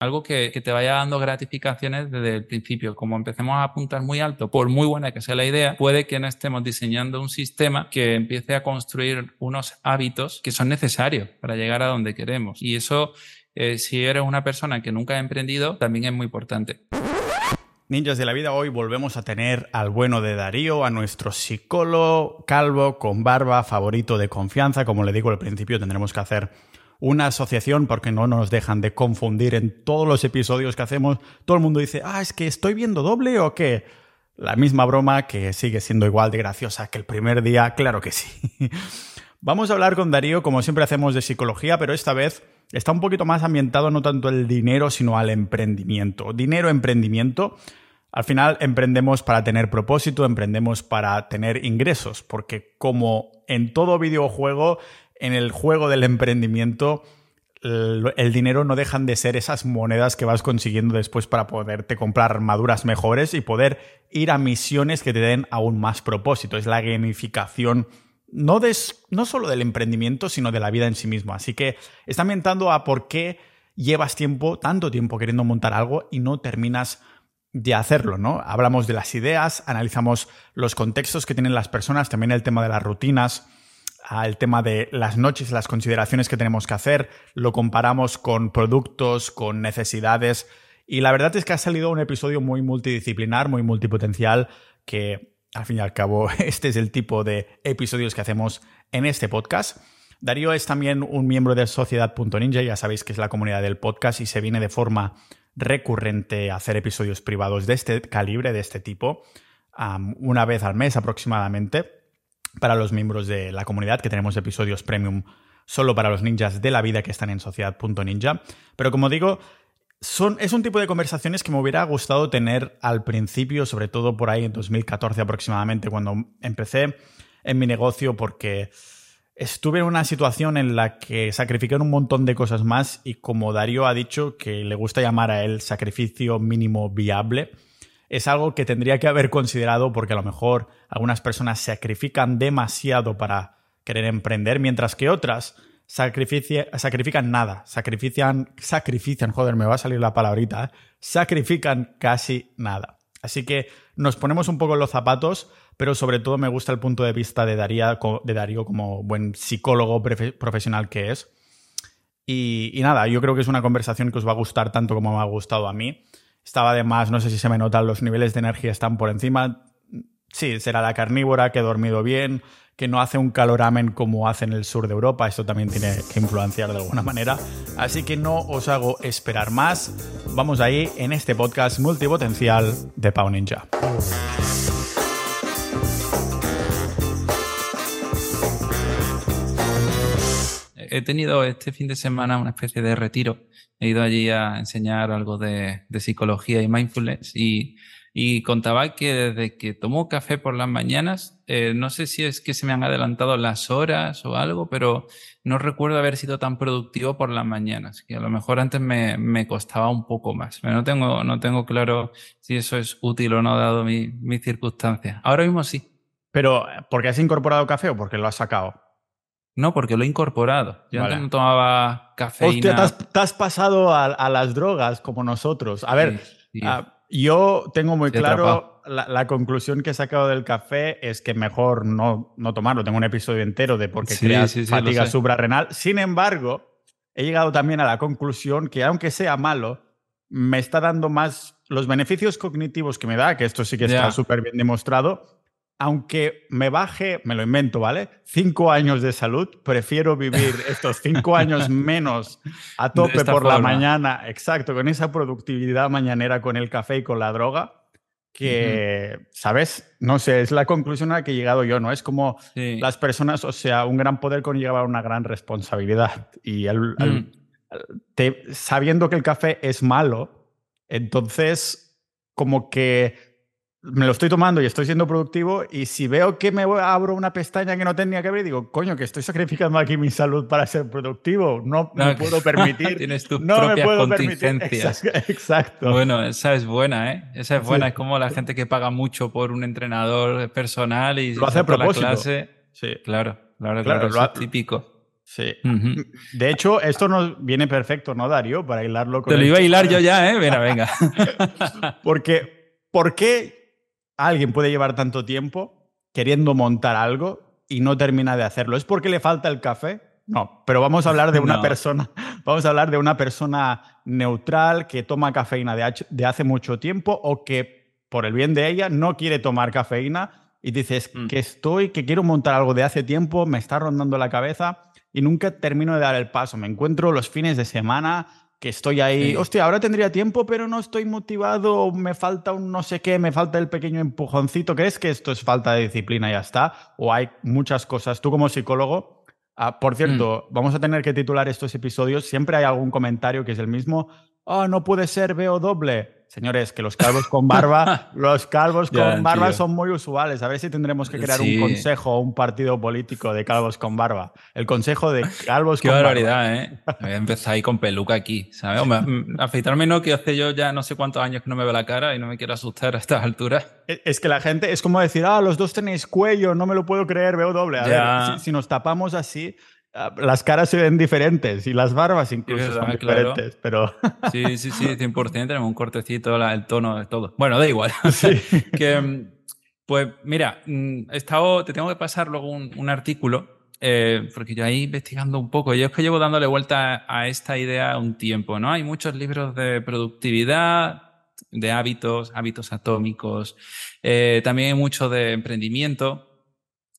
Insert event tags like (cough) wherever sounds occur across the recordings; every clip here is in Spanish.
algo que, te vaya dando gratificaciones desde el principio. Como empecemos a apuntar muy alto, por muy buena que sea la idea, puede que no estemos diseñando un sistema que empiece a construir unos hábitos que son necesarios para llegar a donde queremos. Y eso, eh, si eres una persona que nunca ha emprendido, también es muy importante. Ninjas de la vida, hoy volvemos a tener al bueno de Darío, a nuestro psicólogo calvo con barba favorito de confianza. Como le digo al principio, tendremos que hacer una asociación porque no nos dejan de confundir en todos los episodios que hacemos. Todo el mundo dice, ah, es que estoy viendo doble o qué. La misma broma que sigue siendo igual de graciosa que el primer día, claro que sí. (laughs) Vamos a hablar con Darío, como siempre hacemos de psicología, pero esta vez está un poquito más ambientado no tanto al dinero, sino al emprendimiento. Dinero, emprendimiento. Al final emprendemos para tener propósito, emprendemos para tener ingresos, porque como en todo videojuego, en el juego del emprendimiento, el, dinero no dejan de ser esas monedas que vas consiguiendo después para poderte comprar armaduras mejores y poder ir a misiones que te den aún más propósito. Es la gamificación no, no solo del emprendimiento, sino de la vida en sí misma. Así que está ambientando a por qué llevas tiempo, tanto tiempo queriendo montar algo y no terminas de hacerlo, ¿no? Hablamos de las ideas, analizamos los contextos que tienen las personas, también el tema de las rutinas, el tema de las noches, las consideraciones que tenemos que hacer, lo comparamos con productos, con necesidades. Y la verdad es que ha salido un episodio muy multidisciplinar, muy multipotencial, que al fin y al cabo (laughs) este es el tipo de episodios que hacemos en este podcast. Darío es también un miembro de Sociedad.ninja, ya sabéis que es la comunidad del podcast y se viene de forma recurrente a hacer episodios privados de este calibre, de este tipo, una vez al mes aproximadamente para los miembros de la comunidad, que tenemos episodios premium solo para los ninjas de la vida que están en sociedad.ninja. Pero como digo, son, es un tipo de conversaciones que me hubiera gustado tener al principio, sobre todo por ahí en 2014 aproximadamente, cuando empecé en mi negocio, porque estuve en una situación en la que sacrifiqué un montón de cosas más y como Darío ha dicho que le gusta llamar a él sacrificio mínimo viable, es algo que tendría que haber considerado porque a lo mejor algunas personas sacrifican demasiado para querer emprender, mientras que otras sacrifican nada, sacrifican, sacrifican, joder, me va a salir la palabrita, ¿eh? sacrifican casi nada. Así que nos ponemos un poco en los zapatos, pero sobre todo me gusta el punto de vista de, de Darío como buen psicólogo profesional que es. y, nada, yo creo que es una conversación que os va a gustar tanto como me ha gustado a mí. Estaba de más, no sé si se me notan, los niveles de energía están por encima. Sí, será la carnívora, que he dormido bien, que no hace un caloramen como hace en el sur de Europa. Esto también tiene que influenciar de alguna manera. Así que no os hago esperar más. Vamos ahí en este podcast multipotencial de Pau Ninja. He tenido este fin de semana una especie de retiro he ido allí a enseñar algo de, psicología y mindfulness y, contaba que desde que tomo café por las mañanas, eh, no sé si es que se me han adelantado las horas o algo, pero no recuerdo haber sido tan productivo por las mañanas, que a lo mejor antes me, costaba un poco más. Pero no tengo, no tengo claro si eso es útil o no dado mi, mis circunstancias. Ahora mismo sí. Pero, ¿porque has incorporado café o porque lo has sacado? No, porque lo he incorporado. Yo antes no tomaba cafeína. Hostia, te has, pasado a, las drogas como nosotros. A ver, ah, yo tengo muy claro la, conclusión que he sacado del café es que mejor no, no tomarlo. Tengo un episodio entero de por qué creas fatiga suprarrenal. Sin embargo, he llegado también a la conclusión que aunque sea malo, me está dando más los beneficios cognitivos que me da, que esto sí que está súper bien demostrado, aunque me baje, me lo invento, ¿vale? Cinco años de salud, prefiero vivir (laughs) estos cinco años menos a tope por la mañana, exacto, con esa productividad mañanera con el café y con la droga, que, ¿sabes? No sé, es la conclusión a la que he llegado yo, ¿no? Es como las personas, o sea, un gran poder conlleva una gran responsabilidad. Y mm. sabiendo que el café es malo, entonces como que me lo estoy tomando y estoy siendo productivo y si veo que me abro una pestaña que no tenía que abrir, digo, coño, que estoy sacrificando aquí mi salud para ser productivo, no, (laughs) me puedo permitir. Tienes tus no propias contingencias. (laughs) Exacto, Bueno, esa es buena, ¿eh? Esa es buena, es como la gente que paga mucho por un entrenador personal y lo hace a propósito. La clase. Sí. Claro, claro, claro, es típico. Sí. De hecho, esto nos viene perfecto, ¿no, Darío? Para hilarlo con. Te lo iba a hilar yo ya, ¿eh? Venga, venga. (laughs) Porque, ¿por qué alguien puede llevar tanto tiempo queriendo montar algo y no termina de hacerlo? ¿Es porque le falta el café? No, pero vamos a hablar de una persona, (laughs) vamos a hablar de una persona neutral que toma cafeína de, hace mucho tiempo o que por el bien de ella no quiere tomar cafeína y dices mm. que estoy, que quiero montar algo de hace tiempo, me está rondando la cabeza y nunca termino de dar el paso. Me encuentro los fines de semana que estoy ahí, hostia, ahora tendría tiempo, pero no estoy motivado, me falta un no sé qué, me falta el pequeño empujoncito. ¿Crees que esto es falta de disciplina y ya está? ¿O hay muchas cosas? Tú como psicólogo, ah, por cierto, mm. vamos a tener que titular estos episodios, siempre hay algún comentario que es el mismo, oh, no puede ser, veo doble. Señores, que los calvos con barba, (laughs) los calvos con barba son muy usuales. A ver si tendremos que crear un consejo o un partido político de calvos con barba. El consejo de calvos con barba. Qué barbaridad, ¿eh? Voy a empezar ahí con peluca aquí, ¿sabes? Mm, afeitarme no, que hace yo ya no sé cuántos años que no me veo la cara y no me quiero asustar a estas alturas. Es que la gente, es como decir, ah, los dos tenéis cuello, no me lo puedo creer, veo doble. A ver, si nos tapamos así, las caras se ven diferentes y las barbas incluso son diferentes, pero... Sí, sí, sí, 100%, tenemos un cortecito, el tono, de todo. Bueno, da igual. (laughs) (laughs) que, mm, pues mira, mm, he estado, te tengo que pasar luego un, artículo, eh, porque yo ahí investigando un poco, yo es que llevo dándole vuelta a esta idea un tiempo, ¿no? Hay muchos libros de productividad, de hábitos, hábitos atómicos, eh, también hay mucho de emprendimiento,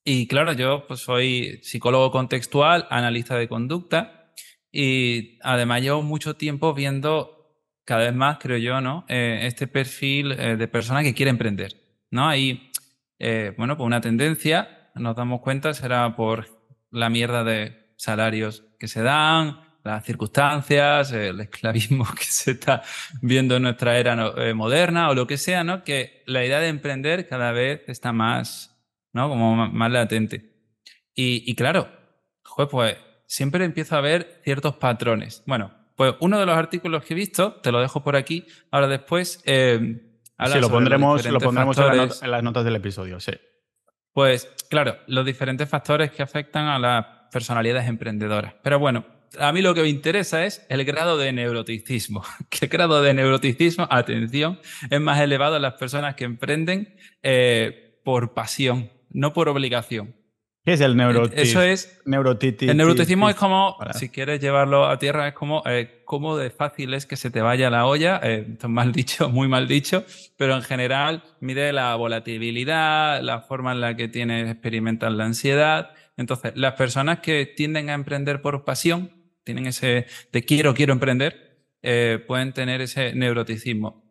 y claro, yo pues, soy psicólogo contextual, analista de conducta y además llevo mucho tiempo viendo cada vez más, creo yo, ¿no? Eh, este perfil eh, de persona que quiere emprender, ¿no? Hay, eh, bueno, pues una tendencia, nos damos cuenta, será por la mierda de salarios que se dan, las circunstancias, el esclavismo (laughs) que se está viendo en nuestra era moderna o lo que sea, ¿no? Que la idea de emprender cada vez está más ¿no? Como más latente. Y, claro, pues siempre empiezo a ver ciertos patrones. Bueno, pues uno de los artículos que he visto, te lo dejo por aquí, ahora después... Eh, sí, lo pondremos, lo pondremos en, las notas del episodio, sí. Pues claro, los diferentes factores que afectan a las personalidades emprendedoras. Pero bueno, a mí lo que me interesa es el grado de neuroticismo. (laughs) ¿Qué grado de neuroticismo, atención, es más elevado en las personas que emprenden eh, por pasión? No por obligación. ¿Qué es el neuroticismo? Eso es. El neuroticismo es como, si quieres llevarlo a tierra, es como eh, cómo de fácil es que se te vaya la olla. Eh, esto es mal dicho, muy mal dicho, pero en general mide la volatilidad, la forma en la que tienes, experimentas la ansiedad. Entonces, las personas que tienden a emprender por pasión, tienen ese de quiero, quiero emprender, eh, pueden tener ese neuroticismo.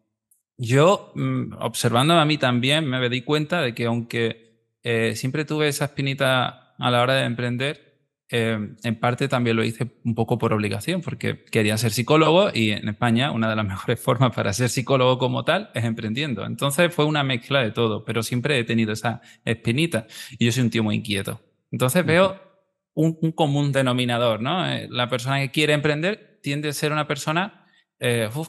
Yo, mm, observando a mí también, me di cuenta de que aunque eh, siempre tuve esa espinita a la hora de emprender. Eh, en parte también lo hice un poco por obligación, porque quería ser psicólogo y en España una de las (laughs) mejores formas para ser psicólogo como tal es emprendiendo. Entonces fue una mezcla de todo, pero siempre he tenido esa espinita y yo soy un tío muy inquieto. Entonces veo un, común denominador, ¿no? Eh, la persona que quiere emprender tiende a ser una persona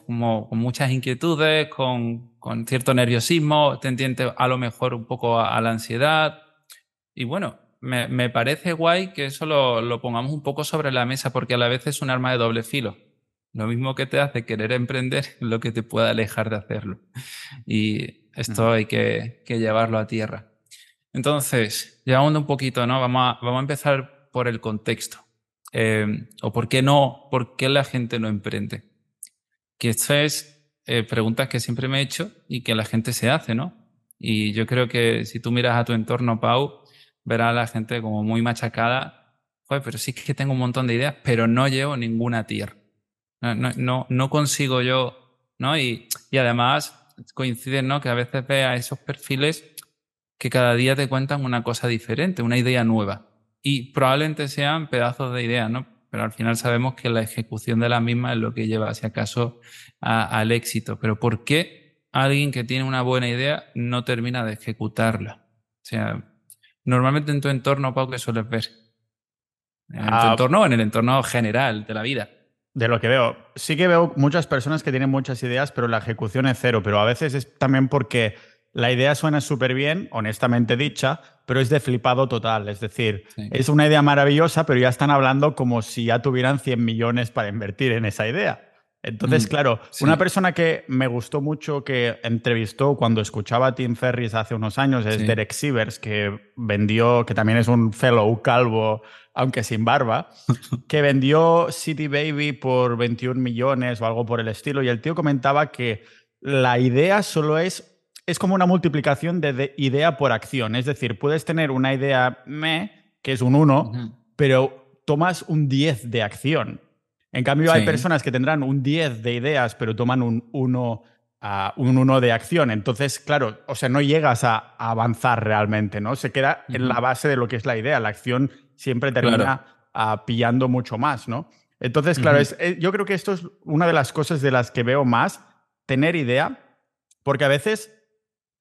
como, con muchas inquietudes, con, con cierto nerviosismo, tendiente a lo mejor un poco a, la ansiedad. Y bueno, me, me parece guay que eso lo, lo, pongamos un poco sobre la mesa porque a la vez es un arma de doble filo. Lo mismo que te hace querer emprender, (laughs) lo que te puede alejar de hacerlo. Y esto hay que, que, llevarlo a tierra. Entonces, llevando un poquito, ¿no? Vamos a, vamos a empezar por el contexto. Eh, o por qué no, por qué la gente no emprende. Que esto es eh, preguntas que siempre me he hecho y que la gente se hace, ¿no? Y yo creo que si tú miras a tu entorno, Pau, verás a la gente como muy machacada. Joder, pero sí que tengo un montón de ideas, pero no llevo ninguna tier. No, no, no, consigo yo, ¿no? Y, además coinciden, ¿no? Que a veces ve a esos perfiles que cada día te cuentan una cosa diferente, una idea nueva. Y probablemente sean pedazos de ideas, ¿no? Pero al final sabemos que la ejecución de la misma es lo que lleva, si acaso, al éxito. Pero ¿por qué alguien que tiene una buena idea no termina de ejecutarla? O sea, normalmente en tu entorno, Pau, ¿qué sueles ver? En tu ah, entorno o en el entorno general de la vida. De lo que veo. Sí que veo muchas personas que tienen muchas ideas, pero la ejecución es cero. Pero a veces es también porque la idea suena súper bien, honestamente dicha, pero es de flipado total. Es decir, es una idea maravillosa, pero ya están hablando como si ya tuvieran 100 millones para invertir en esa idea. Entonces, mm, claro, una persona que me gustó mucho que entrevistó cuando escuchaba a Tim Ferris hace unos años es Derek Sivers, que vendió, que también es un fellow calvo, aunque sin barba, (laughs) que vendió City Baby por 21 millones o algo por el estilo. Y el tío comentaba que la idea solo es es como una multiplicación de, idea por acción. Es decir, puedes tener una idea me, que es un 1, pero tomas un 10 de acción. En cambio, hay personas que tendrán un 10 de ideas, pero toman un 1 un 1 de acción. Entonces, claro, o sea, no llegas a, avanzar realmente, ¿no? Se queda en la base de lo que es la idea. La acción siempre termina pillando mucho más, ¿no? Entonces, claro, eh, yo creo que esto es una de las cosas de las que veo más, tener idea, porque a veces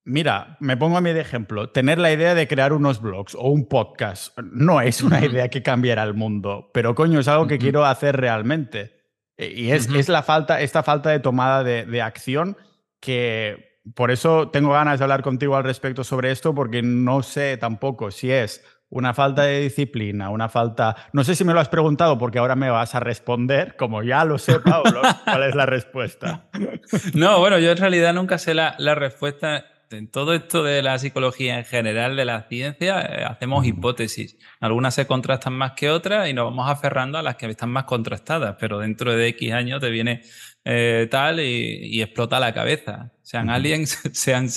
Mira, me pongo a mí de ejemplo. Tener la idea de crear unos blogs o un podcast no es una idea que cambiara el mundo, pero coño, es algo que quiero hacer realmente. E, y es, la falta, esta falta de tomada de, acción que por eso tengo ganas de hablar contigo al respecto sobre esto, porque no sé tampoco si es una falta de disciplina, una falta... No sé si me lo has preguntado porque ahora me vas a responder, como ya lo sé, Pablo, cuál es la respuesta. (laughs) No, bueno, yo en realidad nunca sé la, la respuesta en todo esto de la psicología en general, de la ciencia, eh, hacemos hipótesis. Algunas se contrastan más que otras y nos vamos aferrando a las que están más contrastadas, pero dentro de X años te viene eh, tal y, explota la cabeza. Sean aliens, (laughs) sean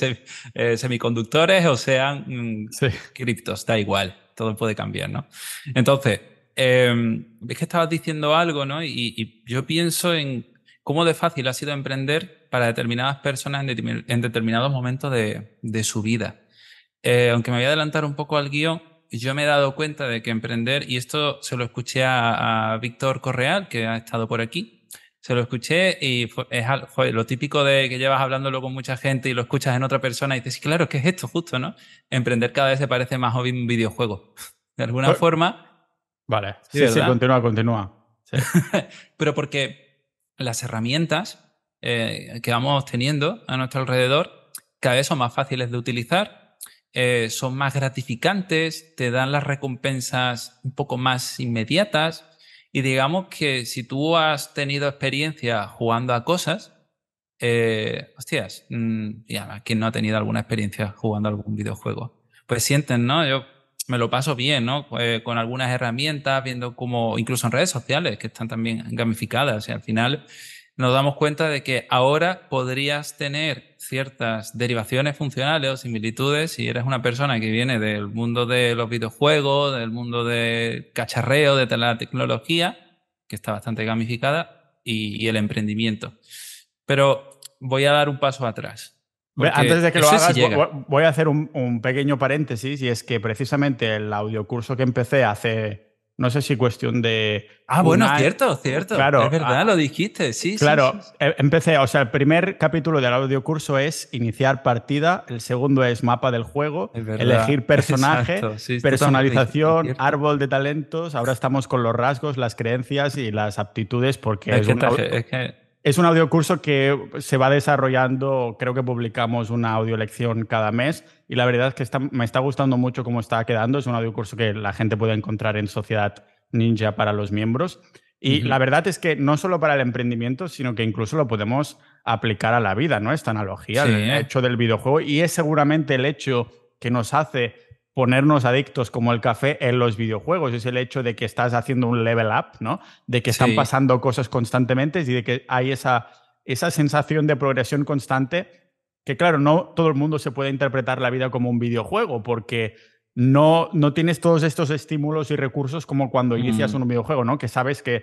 eh, semiconductores o sean mm, criptos, da igual, todo puede cambiar, ¿no? Entonces, em, es que estabas diciendo algo, ¿no? y yo pienso en cómo de fácil ha sido emprender para determinadas personas en, determinados momentos de, su vida. Eh, aunque me voy a adelantar un poco al guion, yo me he dado cuenta de que emprender, y esto se lo escuché a, Víctor Correal, que ha estado por aquí, se lo escuché y es lo típico de que llevas hablándolo con mucha gente y lo escuchas en otra persona y dices, claro, ¿qué es esto justo, no? Emprender cada vez se parece más a un videojuego. De alguna pues forma. Vale, sí, sí, continúa, continúa. (laughs) Pero porque las herramientas eh, que vamos teniendo a nuestro alrededor cada vez son más fáciles de utilizar, eh, son más gratificantes, te dan las recompensas un poco más inmediatas y digamos que si tú has tenido experiencia jugando a cosas, eh, hostias, mm, ¿quién no ha tenido alguna experiencia jugando a algún videojuego? Pues sienten, ¿no? Yo me lo paso bien, ¿no? con algunas herramientas, viendo cómo, incluso en redes sociales, que están también gamificadas, y al final nos damos cuenta de que ahora podrías tener ciertas derivaciones funcionales o similitudes si eres una persona que viene del mundo de los videojuegos, del mundo de cacharreo, de la tecnología, que está bastante gamificada, y, el emprendimiento. Pero voy a dar un paso atrás. Antes de que lo hagas, voy a hacer un, un, pequeño paréntesis y es que precisamente el audiocurso que empecé hace, no sé si cuestión de... Ah, bueno, cierto, cierto. Claro. Es verdad, ah, lo dijiste, sí. Claro, sí, eh, empecé, o sea, el primer capítulo del audiocurso es iniciar partida, el segundo es mapa del juego, elegir (laughs) personaje, personalización, árbol de talentos, ahora estamos con los rasgos, las creencias y las aptitudes porque es, es, es que es un audiocurso que se va desarrollando, creo que publicamos una audiolección cada mes y la verdad es que me está gustando mucho cómo está quedando. Es un audiocurso que la gente puede encontrar en Sociedad Ninja para los miembros. Y la verdad es que no solo para el emprendimiento, sino que incluso lo podemos aplicar a la vida, ¿no? Esta analogía, el hecho del videojuego. Y es seguramente el hecho que nos hace ponernos adictos como el café en los videojuegos. Es el hecho de que estás haciendo un level up, ¿no? De que están pasando cosas constantemente y de que hay esa, esa sensación de progresión constante que, claro, no todo el mundo se puede interpretar la vida como un videojuego porque no, no tienes todos estos estímulos y recursos como cuando inicias un videojuego, ¿no? Que sabes que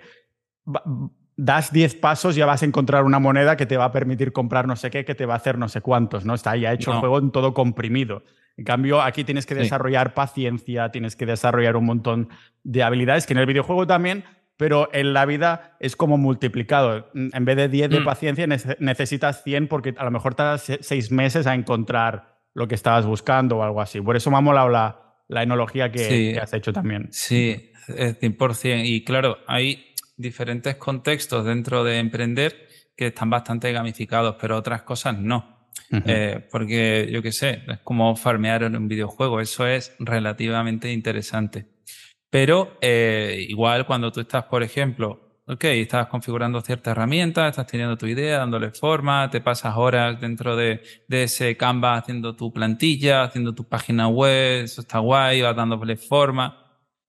das 10 pasos y ya vas a encontrar una moneda que te va a permitir comprar no sé qué, que te va a hacer no sé cuántos, ¿no? Está ya hecho el juego en todo comprimido. En cambio, aquí tienes que desarrollar paciencia, tienes que desarrollar un montón de habilidades que en el videojuego también, pero en la vida es como multiplicado. En vez de 10 de mm. paciencia, necesitas 100 porque a lo mejor tardas 6 meses a encontrar lo que estabas buscando o algo así. Por eso me ha molado la, la enología que, has hecho también. Sí, 100%. Y claro, hay diferentes contextos dentro de emprender que están bastante gamificados, pero otras cosas no. Eh, porque yo qué sé, es como farmear en un videojuego, eso es relativamente interesante. Pero eh, igual cuando tú estás, por ejemplo, ok, estás configurando cierta herramienta, estás teniendo tu idea, dándole forma, te pasas horas dentro de, de ese Canva haciendo tu plantilla, haciendo tu página web, eso está guay, vas dándole forma.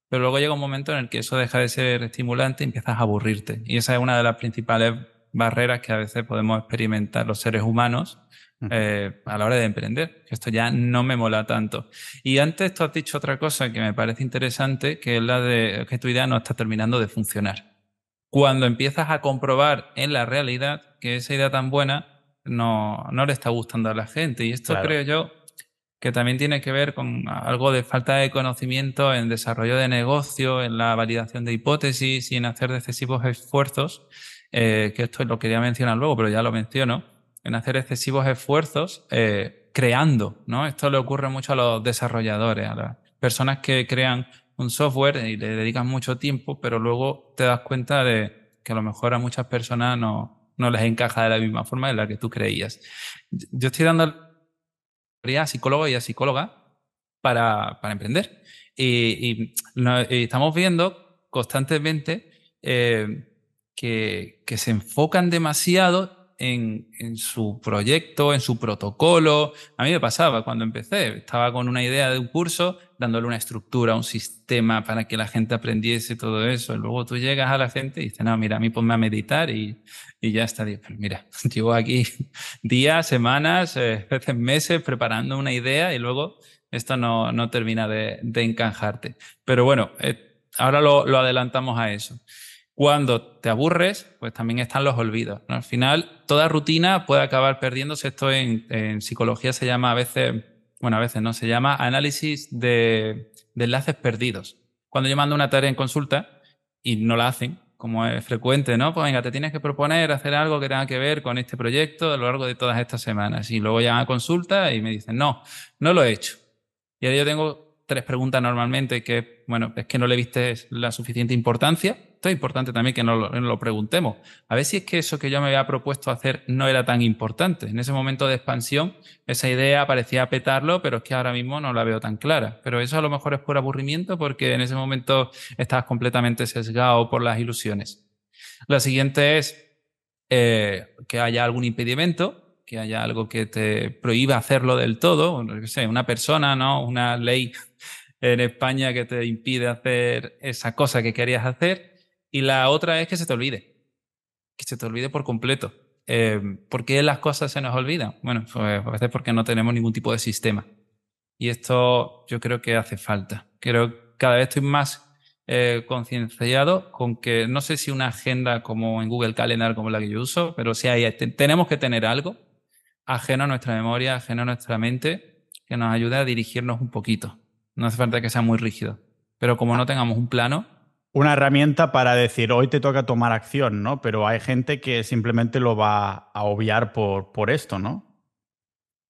Pero luego llega un momento en el que eso deja de ser estimulante y empiezas a aburrirte. Y esa es una de las principales barreras que a veces podemos experimentar los seres humanos eh, a la hora de emprender, que esto ya no me mola tanto. Y antes tú has dicho otra cosa que me parece interesante, que es la de que tu idea no está terminando de funcionar. Cuando empiezas a comprobar en la realidad que esa idea tan buena no, no le está gustando a la gente. Y esto creo yo que también tiene que ver con algo de falta de conocimiento en desarrollo de negocio, en la validación de hipótesis y en hacer excesivos esfuerzos, eh, que esto lo quería mencionar luego, pero ya lo menciono, en hacer excesivos esfuerzos eh, creando, ¿no? Esto le ocurre mucho a los desarrolladores, a las personas que crean un software y le dedican mucho tiempo, pero luego te das cuenta de que a lo mejor a muchas personas no, no les encaja de la misma forma en la que tú creías. Yo estoy dando a psicólogo y a psicóloga para, para emprender. Y, estamos viendo constantemente eh, que, que se enfocan demasiado en, su proyecto, en su protocolo. A mí me pasaba cuando empecé, estaba con una idea de un curso, dándole una estructura, un sistema para que la gente aprendiese todo eso. Luego tú llegas a la gente y dices, no, mira, a mí ponme a meditar y, ya está. Pero mira, (laughs) llevo aquí días, semanas, eh, veces (laughs) meses preparando una idea y luego esto no, no termina de, de encajarte. Pero bueno, eh, ahora lo adelantamos a eso. Cuando te aburres, pues también están los olvidos. Al final, toda rutina puede acabar perdiéndose. Esto en, psicología se llama a veces, bueno, a veces no, se llama análisis de, enlaces perdidos. Cuando yo mando una tarea en consulta y no la hacen, como es frecuente, ¿no? Pues venga, te tienes que proponer hacer algo que tenga que ver con este proyecto a lo largo de todas estas semanas. Y luego llegan a consulta y me dicen, no, no lo he hecho. Y ahora yo tengo tres preguntas normalmente que, bueno, es que no le viste la suficiente importancia esto es importante también que nos lo, preguntemos. A ver si es que eso que yo me había propuesto hacer no era tan importante. En ese momento de expansión, esa idea parecía petarlo, pero es que ahora mismo no la veo tan clara. Pero eso a lo mejor es por aburrimiento porque en ese momento estás completamente sesgado por las ilusiones. La siguiente es eh, que haya algún impedimento, que haya algo que te prohíba hacerlo del todo, no sé, una persona, ¿no? Una ley en España que te impide hacer esa cosa que querías hacer. Y la otra es que se te olvide, que se te olvide por completo. Eh, ¿Por qué las cosas se nos olvidan? Bueno, pues a veces porque no tenemos ningún tipo de sistema. Y esto yo creo que hace falta. Creo que cada vez estoy más eh, concienciado con que no sé si una agenda como en Google Calendar como la que yo uso, pero si hay, tenemos que tener algo ajeno a nuestra memoria, ajeno a nuestra mente, que nos ayude a dirigirnos un poquito. No hace falta que sea muy rígido. Pero como no tengamos un plano, una herramienta para decir hoy te toca tomar acción, ¿no? Pero hay gente que simplemente lo va a obviar por, por esto, ¿no?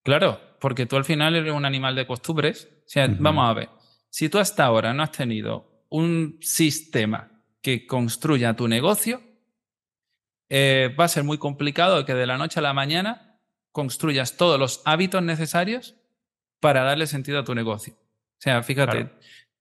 Claro, porque tú al final eres un animal de costumbres. O sea, vamos a ver, si tú hasta ahora no has tenido un sistema que construya tu negocio, eh, va a ser muy complicado que de la noche a la mañana construyas todos los hábitos necesarios para darle sentido a tu negocio. O sea, fíjate,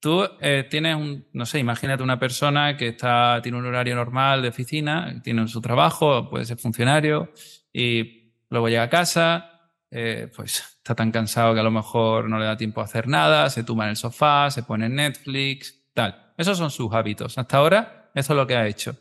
Tú eh, tienes un, no sé, imagínate una persona que está, tiene un horario normal de oficina, tiene su trabajo, puede ser funcionario, y luego llega a casa, eh, pues está tan cansado que a lo mejor no le da tiempo a hacer nada, se tumba en el sofá, se pone en Netflix, tal. Esos son sus hábitos. Hasta ahora, eso es lo que ha hecho.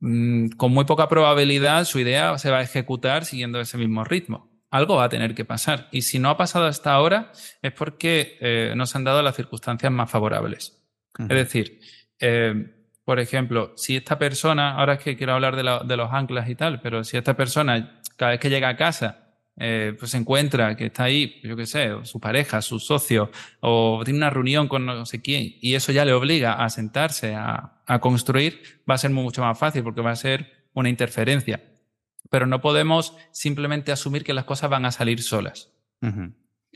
Mm, con muy poca probabilidad, su idea se va a ejecutar siguiendo ese mismo ritmo algo va a tener que pasar. Y si no ha pasado hasta ahora, es porque eh, nos han dado las circunstancias más favorables. Es decir, eh, por ejemplo, si esta persona, ahora es que quiero hablar de, los anclas y tal, pero si esta persona cada vez que llega a casa eh, pues se encuentra que está ahí, yo qué sé, su pareja, su socio, o tiene una reunión con no sé quién, y eso ya le obliga a sentarse a, a construir, va a ser mucho más fácil porque va a ser una interferencia pero no podemos simplemente asumir que las cosas van a salir solas.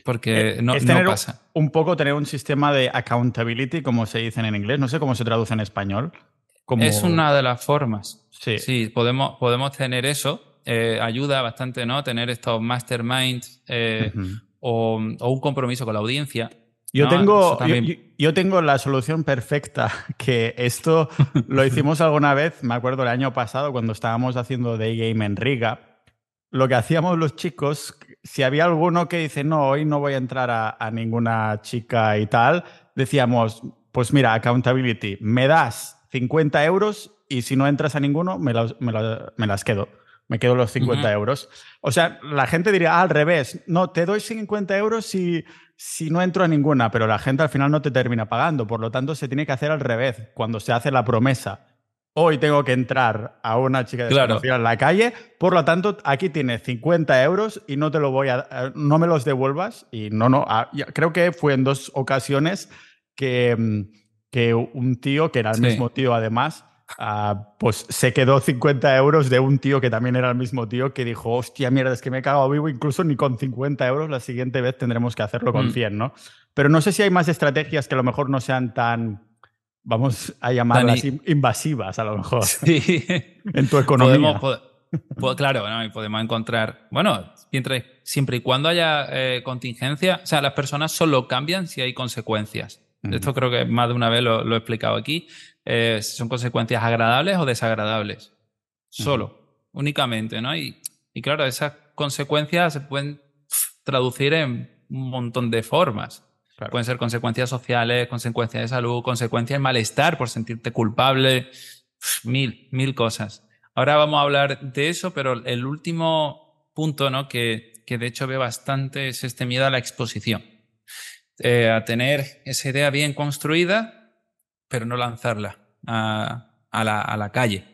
Porque eh, no, pasa. Un poco tener un sistema de accountability, como se dice en inglés. No sé cómo se traduce en español. Es una de las formas. Sí. Sí, podemos, podemos tener eso. eh, ayuda bastante, ¿no? Tener estos masterminds eh, o, un compromiso con la audiencia. Yo, tengo, yo, tengo la solución perfecta, (laughs) que esto (laughs) lo hicimos alguna vez, me acuerdo el año pasado cuando estábamos haciendo Day Game en Riga. Lo que hacíamos los chicos, si había alguno que dice, no, hoy no voy a entrar a ninguna chica y tal, decíamos, pues mira, accountability, me das 50 euros y si no entras a ninguno, me, las quedo. Me quedo los 50 euros. O sea, la gente diría, ah, al revés, no, te doy 50 euros si, si no entro a ninguna, pero la gente al final no te termina pagando. Por lo tanto, se tiene que hacer al revés. Cuando se hace la promesa, hoy tengo que entrar a una chica desconocida en la calle, por lo tanto, aquí tienes 50 euros y no te lo voy a, eh, no me los devuelvas. Y no, no, ah, creo que fue en dos ocasiones que, mm, que un tío, que era el mismo tío además, ah, pues se quedó 50 euros de un tío que también era el mismo tío que dijo, hostia, mierda, es que me he cagado vivo, incluso ni con 50 euros la siguiente vez tendremos que hacerlo con 100, mm. ¿no? Pero no sé si hay más estrategias que a lo mejor no sean tan, vamos a llamarlas invasivas a lo mejor, (laughs) sí. en tu economía. Podemos, claro, podemos encontrar, bueno, siempre, y cuando haya eh, contingencia, o sea, las personas solo cambian si hay consecuencias. Esto creo que más de una vez lo, he explicado aquí. Eh, son consecuencias agradables o desagradables. Solo, únicamente, ¿no? Y, y, claro, esas consecuencias se pueden traducir en un montón de formas. Pueden ser consecuencias sociales, consecuencias de salud, consecuencias de malestar por sentirte culpable, mil, mil cosas. Ahora vamos a hablar de eso, pero el último punto, ¿no? Que, que de hecho veo bastante es este miedo a la exposición. Eh, a tener esa idea bien construida, pero no lanzarla a, la, calle,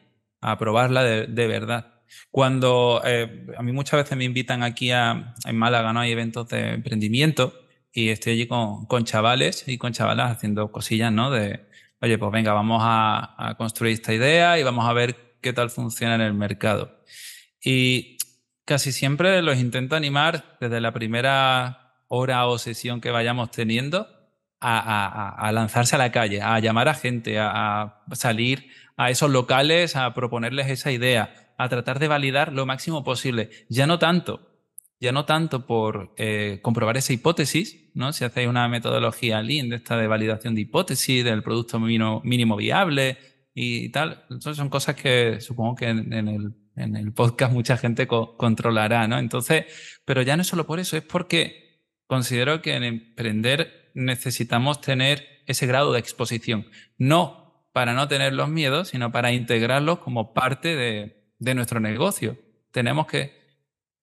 a probarla de, verdad. Cuando eh, a mí muchas veces me invitan aquí a, en Málaga, ¿no? Hay eventos de emprendimiento y estoy allí con, con chavales y con chavalas haciendo cosillas, ¿no? De, oye, pues venga, vamos a, a construir esta idea y vamos a ver qué tal funciona en el mercado. Y casi siempre los intento animar desde la primera hora o sesión que vayamos teniendo a, lanzarse a la calle, a llamar a gente, a, salir a esos locales, a proponerles esa idea, a tratar de validar lo máximo posible. Ya no tanto, ya no tanto por eh, comprobar esa hipótesis, ¿no? Si hacéis una metodología Lean de esta de validación de hipótesis, del producto mínimo, mínimo viable y tal. Entonces son cosas que supongo que en, el, en el, podcast mucha gente controlará, ¿no? Entonces, pero ya no es solo por eso, es porque considero que en emprender necesitamos tener ese grado de exposición. No para no tener los miedos, sino para integrarlos como parte de, nuestro negocio. Tenemos que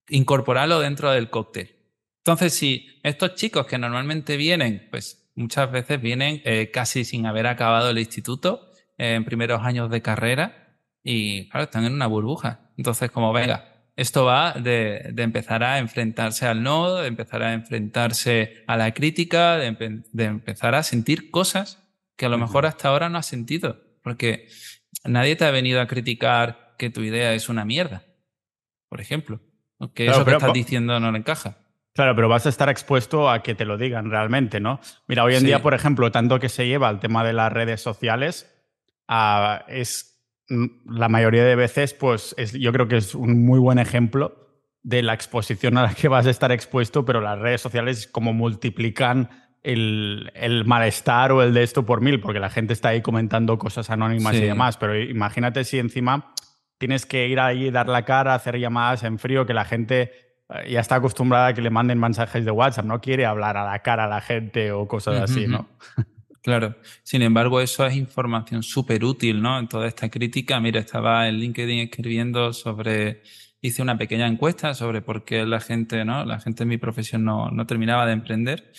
incorporarlo dentro del cóctel. Entonces, si estos chicos que normalmente vienen, pues muchas veces vienen eh, casi sin haber acabado el instituto, eh, en primeros años de carrera, y claro, están en una burbuja. Entonces, como venga, esto va de, empezar a enfrentarse al no, de empezar a enfrentarse a la crítica, de, empezar a sentir cosas que a lo mejor hasta ahora no has sentido. Porque nadie te ha venido a criticar que tu idea es una mierda, por ejemplo. Que eso que estás diciendo no le encaja. Claro, pero vas a estar expuesto a que te lo digan realmente, ¿no? Mira, hoy en día, por ejemplo, tanto que se lleva el tema de las redes sociales, ah, es la mayoría de veces, pues yo creo que es un muy buen ejemplo de la exposición a la que vas a estar expuesto, pero las redes sociales como multiplican el, malestar o el de esto por mil, porque la gente está ahí comentando cosas anónimas y demás, pero imagínate si encima tienes que ir ahí, dar la cara, hacer llamadas en frío, que la gente eh, ya está acostumbrada a que le manden mensajes de WhatsApp, no quiere hablar a la cara a la gente o cosas así, ¿no? Claro, sin embargo, eso es información súper útil, ¿no? En toda esta crítica, mira, estaba en LinkedIn escribiendo sobre, hice una pequeña encuesta sobre por qué la gente, ¿no? La gente en mi profesión no, no terminaba de emprender.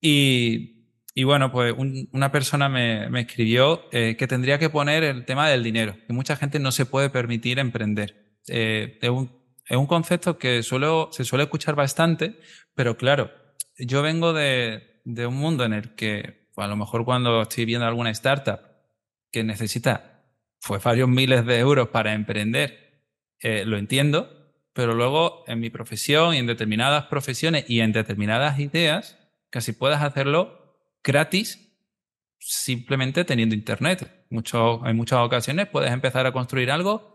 Y, y bueno, pues una persona me, me escribió eh, que tendría que poner el tema del dinero, que mucha gente no se puede permitir emprender. Eh, es, un, es un concepto que suelo, se suele escuchar bastante, pero claro, yo vengo de, de un mundo en el que a lo mejor cuando estoy viendo alguna startup que necesita pues, varios miles de euros para emprender, eh, lo entiendo, pero luego en mi profesión y en determinadas profesiones y en determinadas ideas, casi puedes hacerlo gratis simplemente teniendo internet. En muchas ocasiones puedes empezar a construir algo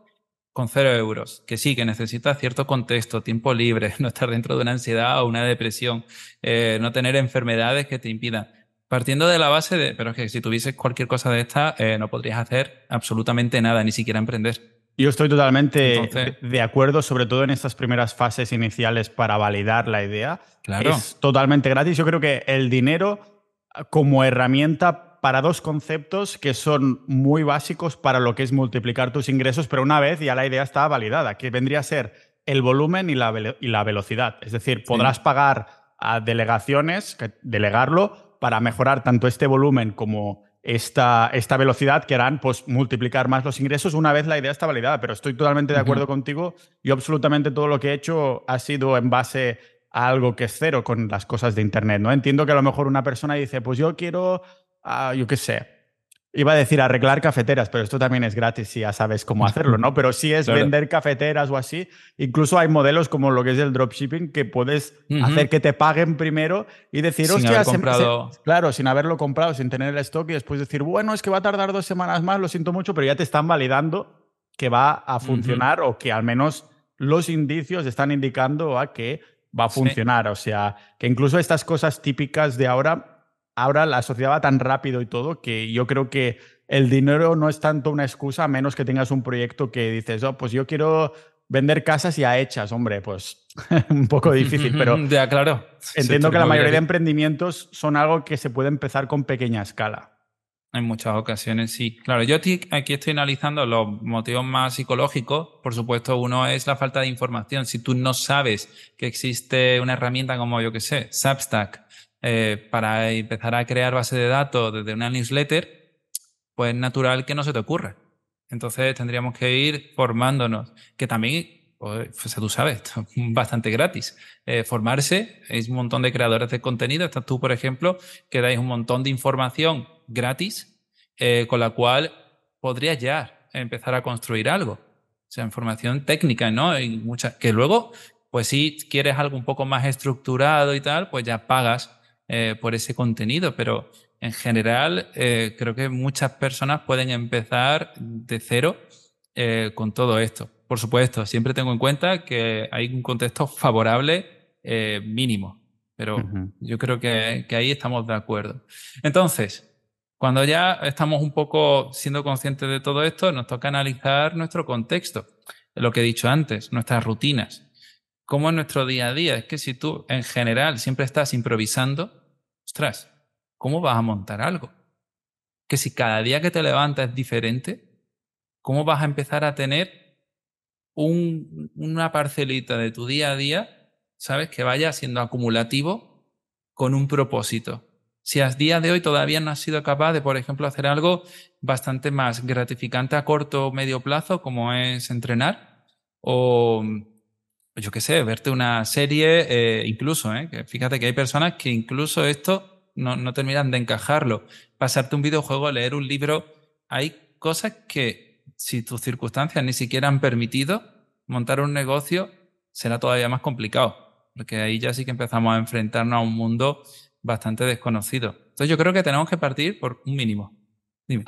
con cero euros, que sí, que necesitas cierto contexto, tiempo libre, (laughs) no estar dentro de una ansiedad o una depresión, eh, no tener enfermedades que te impidan. Partiendo de la base de, pero es que si tuvieses cualquier cosa de esta, eh, no podrías hacer absolutamente nada, ni siquiera emprender. Yo estoy totalmente de acuerdo, sobre todo en estas primeras fases iniciales para validar la idea. Claro. Es totalmente gratis. Yo creo que el dinero como herramienta para dos conceptos que son muy básicos para lo que es multiplicar tus ingresos, pero una vez ya la idea está validada, que vendría a ser el volumen y la, y la velocidad. Es decir, podrás pagar a delegaciones, delegarlo para mejorar tanto este volumen como esta, esta velocidad que harán pues, multiplicar más los ingresos una vez la idea está validada. Pero estoy totalmente de acuerdo contigo. Yo absolutamente todo lo que he hecho ha sido en base a algo que es cero con las cosas de Internet. ¿no? Entiendo que a lo mejor una persona dice, pues yo quiero, uh, yo qué sé, Iba a decir arreglar cafeteras, pero esto también es gratis si ya sabes cómo hacerlo, ¿no? Pero si es (laughs) vender cafeteras o así. Incluso hay modelos como lo que es el dropshipping que puedes hacer que te paguen primero y decir, sin hostia, comprado... claro, sin haberlo comprado, sin tener el stock y después decir, bueno, es que va a tardar dos semanas más, lo siento mucho, pero ya te están validando que va a funcionar o que al menos los indicios están indicando a que va a funcionar. O sea, que incluso estas cosas típicas de ahora ahora la sociedad va tan rápido y todo que yo creo que el dinero no es tanto una excusa a menos que tengas un proyecto que dices, oh, pues yo quiero vender casas ya hechas, hombre, pues (laughs) un poco difícil, pero (laughs) ya, claro. (laughs) entiendo que la mayoría de emprendimientos son algo que se puede empezar con pequeña escala. En muchas ocasiones, sí. Claro, yo aquí estoy analizando los motivos más psicológicos. Por supuesto, uno es la falta de información. Si tú no sabes que existe una herramienta como, yo que sé, Substack, eh, para empezar a crear base de datos desde una newsletter, pues es natural que no se te ocurra. Entonces tendríamos que ir formándonos, que también, pues, pues tú sabes, bastante gratis. Eh, formarse, hay un montón de creadores de contenido, estás tú, por ejemplo, que dais un montón de información gratis, eh, con la cual podrías ya empezar a construir algo. O sea, información técnica, ¿no? Y muchas, que luego, pues si quieres algo un poco más estructurado y tal, pues ya pagas eh, por ese contenido, pero en general eh, creo que muchas personas pueden empezar de cero eh, con todo esto. Por supuesto, siempre tengo en cuenta que hay un contexto favorable mínimo, pero yo creo que, que ahí estamos de acuerdo. Entonces, cuando ya estamos un poco siendo conscientes de todo esto, nos toca analizar nuestro contexto, lo que he dicho antes, nuestras rutinas. ¿Cómo es nuestro día a día? Es que si tú en general siempre estás improvisando, ostras, ¿cómo vas a montar algo? Que si cada día que te levantas es diferente, ¿cómo vas a empezar a tener una parcelita de tu día a día, sabes, que vaya siendo acumulativo con un propósito? Si a día de hoy todavía no has sido capaz de, por ejemplo, hacer algo bastante más gratificante a corto o medio plazo, como es entrenar, o yo qué sé, verte una serie, eh, incluso, ¿eh? que fíjate que hay personas que incluso esto no, no terminan de encajarlo. Pasarte un videojuego, leer un libro, hay cosas que si tus circunstancias ni siquiera han permitido montar un negocio, será todavía más complicado, porque ahí ya sí que empezamos a enfrentarnos a un mundo bastante desconocido. Entonces yo creo que tenemos que partir por un mínimo.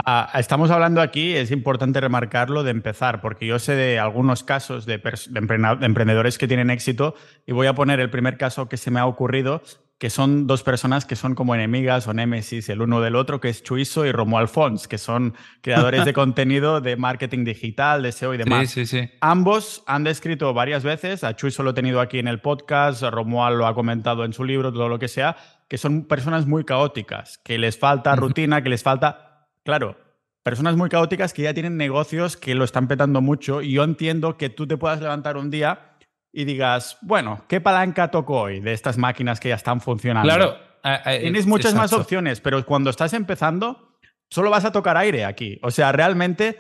Ah, estamos hablando aquí, es importante remarcarlo, de empezar, porque yo sé de algunos casos de, emprendedores que tienen éxito y voy a poner el primer caso que se me ha ocurrido, que son dos personas que son como enemigas o némesis el uno del otro, que es Chuiso y Romuald Fons, que son creadores de (laughs) contenido de marketing digital, de SEO y demás. Sí, sí, sí. Ambos han descrito varias veces, a Chuiso lo he tenido aquí en el podcast, Romuald lo ha comentado en su libro, todo lo que sea, que son personas muy caóticas, que les falta rutina, que les falta Claro, personas muy caóticas que ya tienen negocios que lo están petando mucho y yo entiendo que tú te puedas levantar un día y digas, bueno, ¿qué palanca toco hoy de estas máquinas que ya están funcionando? Claro. Tienes muchas más opciones, pero cuando estás empezando, solo vas a tocar aire aquí. O sea, realmente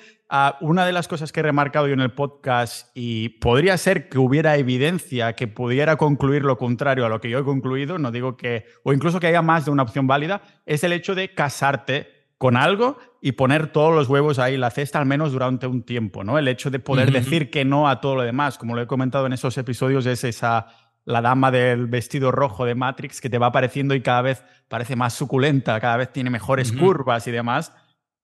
una de las cosas que he remarcado yo en el podcast y podría ser que hubiera evidencia que pudiera concluir lo contrario a lo que yo he concluido, no digo que, o incluso que haya más de una opción válida, es el hecho de casarte con algo y poner todos los huevos ahí en la cesta, al menos durante un tiempo, ¿no? El hecho de poder decir que no a todo lo demás, como lo he comentado en esos episodios, es esa la dama del vestido rojo de Matrix que te va apareciendo y cada vez parece más suculenta, cada vez tiene mejores curvas y demás.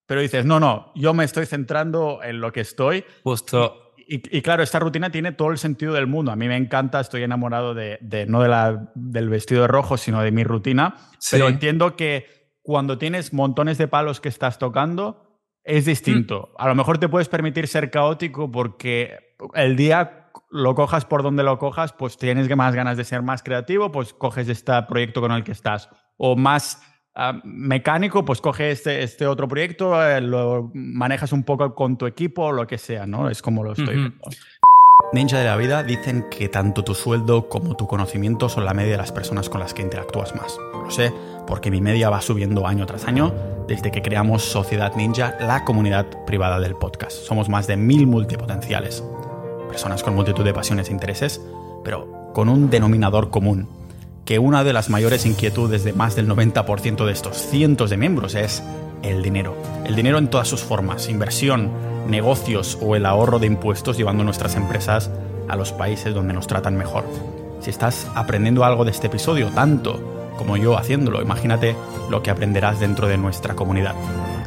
Pero dices, no, no, yo me estoy centrando en lo que estoy. Justo. Y, claro, esta rutina tiene todo el sentido del mundo. A mí me encanta, estoy enamorado de, no de la, del vestido rojo, sino de mi rutina. Pero entiendo que cuando tienes montones de palos que estás tocando, es distinto. Mm. A lo mejor te puedes permitir ser caótico porque el día lo cojas por donde lo cojas, pues tienes más ganas de ser más creativo, pues coges este proyecto con el que estás. O más ah, mecánico, pues coges este, este otro proyecto, eh, lo manejas un poco con tu equipo o lo que sea, ¿no? Es como lo estoy viendo. Ninja de la vida dicen que tanto tu sueldo como tu conocimiento son la media de las personas con las que interactúas más. Lo sé, porque mi media va subiendo año tras año desde que creamos Sociedad Ninja, la comunidad privada del podcast. Somos más de mil multipotenciales, personas con multitud de pasiones e intereses, pero con un denominador común, que una de las mayores inquietudes de más del 90% de estos cientos de miembros es el dinero. El dinero en todas sus formas, inversión, negocios o el ahorro de impuestos llevando nuestras empresas a los países donde nos tratan mejor. Si estás aprendiendo algo de este episodio, tanto como yo haciéndolo, imagínate lo que aprenderás dentro de nuestra comunidad.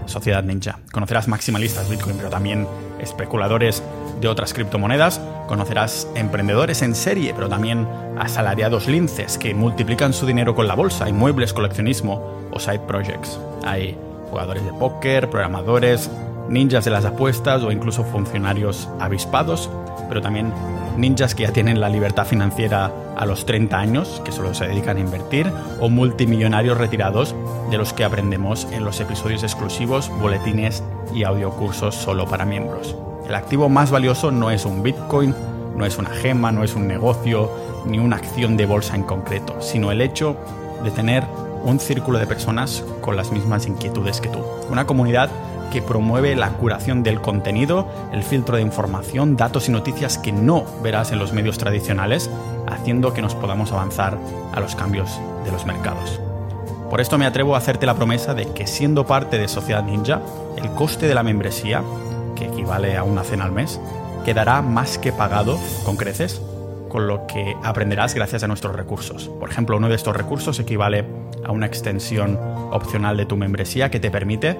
Sociedad Ninja. Conocerás maximalistas Bitcoin, pero también especuladores de otras criptomonedas. Conocerás emprendedores en serie, pero también asalariados linces que multiplican su dinero con la bolsa, inmuebles, coleccionismo o side projects. Hay jugadores de póker, programadores, ninjas de las apuestas o incluso funcionarios avispados, pero también ninjas que ya tienen la libertad financiera a los 30 años, que solo se dedican a invertir, o multimillonarios retirados de los que aprendemos en los episodios exclusivos, boletines y audiocursos solo para miembros. El activo más valioso no es un Bitcoin, no es una gema, no es un negocio, ni una acción de bolsa en concreto, sino el hecho de tener un círculo de personas con las mismas inquietudes que tú. Una comunidad que promueve la curación del contenido, el filtro de información, datos y noticias que no verás en los medios tradicionales, haciendo que nos podamos avanzar a los cambios de los mercados. Por esto me atrevo a hacerte la promesa de que siendo parte de Sociedad Ninja, el coste de la membresía, que equivale a una cena al mes, quedará más que pagado con creces con lo que aprenderás gracias a nuestros recursos. Por ejemplo, uno de estos recursos equivale a una extensión opcional de tu membresía que te permite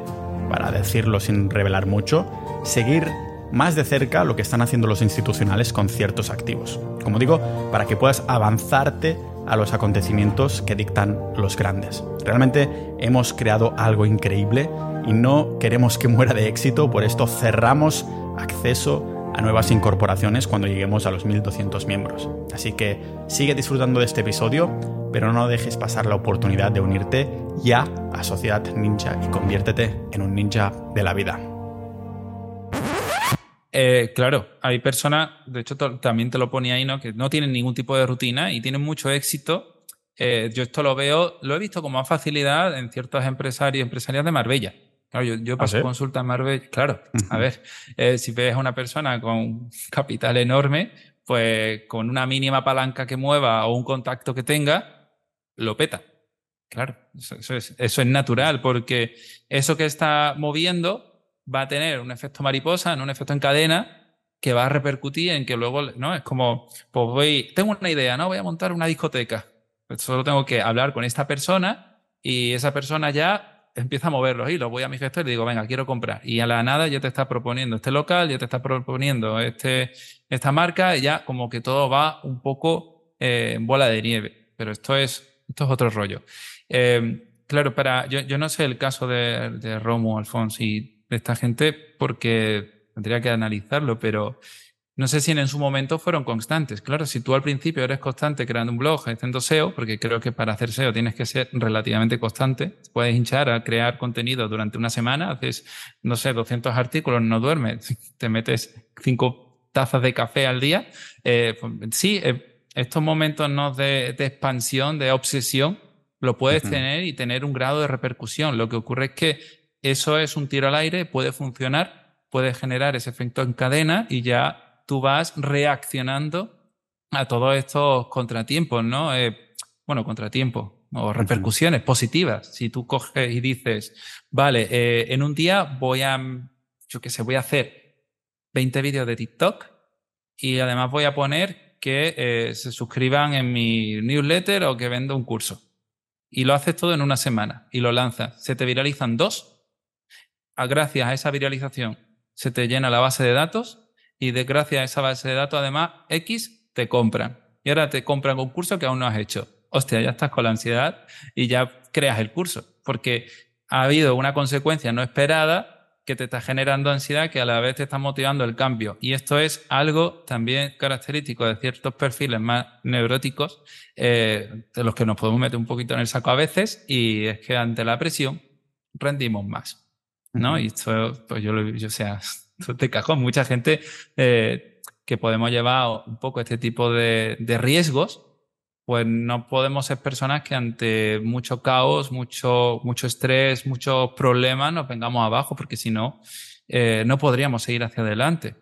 para decirlo sin revelar mucho, seguir más de cerca lo que están haciendo los institucionales con ciertos activos. Como digo, para que puedas avanzarte a los acontecimientos que dictan los grandes. Realmente hemos creado algo increíble y no queremos que (laughs) muera de éxito, por esto cerramos acceso a nuevas incorporaciones cuando lleguemos a los 1200 miembros. Así que sigue disfrutando de este episodio, pero no dejes pasar la oportunidad de unirte ya a Sociedad Ninja y conviértete en un ninja de la vida. Eh, claro, hay personas, de hecho también te lo ponía ahí, ¿no? que no tienen ningún tipo de rutina y tienen mucho éxito. Eh, yo esto lo veo, lo he visto como más facilidad en ciertos empresarios y empresarias de Marbella. Claro, yo, yo ¿Ah, paso consulta en Marbella. Claro, a ver, eh, si ves a una persona con capital enorme, pues con una mínima palanca que mueva o un contacto que tenga, lo peta. Claro, eso, es, eso es natural, porque eso que está moviendo va a tener un efecto mariposa, un efecto en cadena, que va a repercutir en que luego, ¿no? Es como, pues voy, tengo una idea, ¿no? Voy a montar una discoteca. Pues solo tengo que hablar con esta persona y esa persona ya empieza a mover los hilos. Voy a mi gestor y le digo, venga, quiero comprar. Y a la nada ya te está proponiendo este local, ya te está proponiendo este, esta marca y ya como que todo va un poco eh, en bola de nieve. Pero esto es, esto es otro rollo. Em, claro, para, yo, yo, no sé el caso de, de Romo, Alfonso y de esta gente porque tendría que analizarlo, pero no sé si en su momento fueron constantes. Claro, si tú al principio eres constante creando un blog, haciendo SEO, porque creo que para hacer SEO tienes que ser relativamente constante, puedes hinchar a crear contenido durante una semana, haces, no sé, 200 artículos, no duermes, (laughs) te metes cinco tazas de café al día. Eh, pues, sí, eh, estos momentos ¿no? de, de expansión, de obsesión, lo puedes tener y tener un grado de repercusión. Lo que ocurre es que eso es un tiro al aire, puede funcionar, puede generar ese efecto en cadena y ya tú vas reaccionando a todos estos contratiempos, ¿no? Eh, bueno, contratiempos o repercusiones positivas. Si tú coges y dices, vale, eh, en un día voy a, yo qué sé, voy a hacer 20 vídeos de TikTok y además voy a poner que eh, se suscriban en mi newsletter o que venda un curso y lo haces todo en una semana y lo lanzas, se te viralizan dos, gracias a esa viralización se te llena la base de datos y de gracias a esa base de datos, además, X te compran. Y ahora te compran un curso que aún no has hecho. Hostia, ya estás con la ansiedad y ya creas el curso. Porque ha habido una consecuencia no esperada que te está generando ansiedad que a la vez te está motivando el cambio. Y esto es algo también característico de ciertos perfiles más neuróticos, eh, de los que nos podemos meter un poquito en el saco a veces, y es que ante la presión rendimos más. ¿no? Y esto, pues yo lo yo, o sea, (laughs) te cajón. Mucha gente eh, que podemos llevar un poco este tipo de, de riesgos, pues no podemos ser personas que ante mucho caos, mucho, mucho estrés, muchos problemas nos vengamos abajo, porque si no, eh, no podríamos seguir hacia adelante.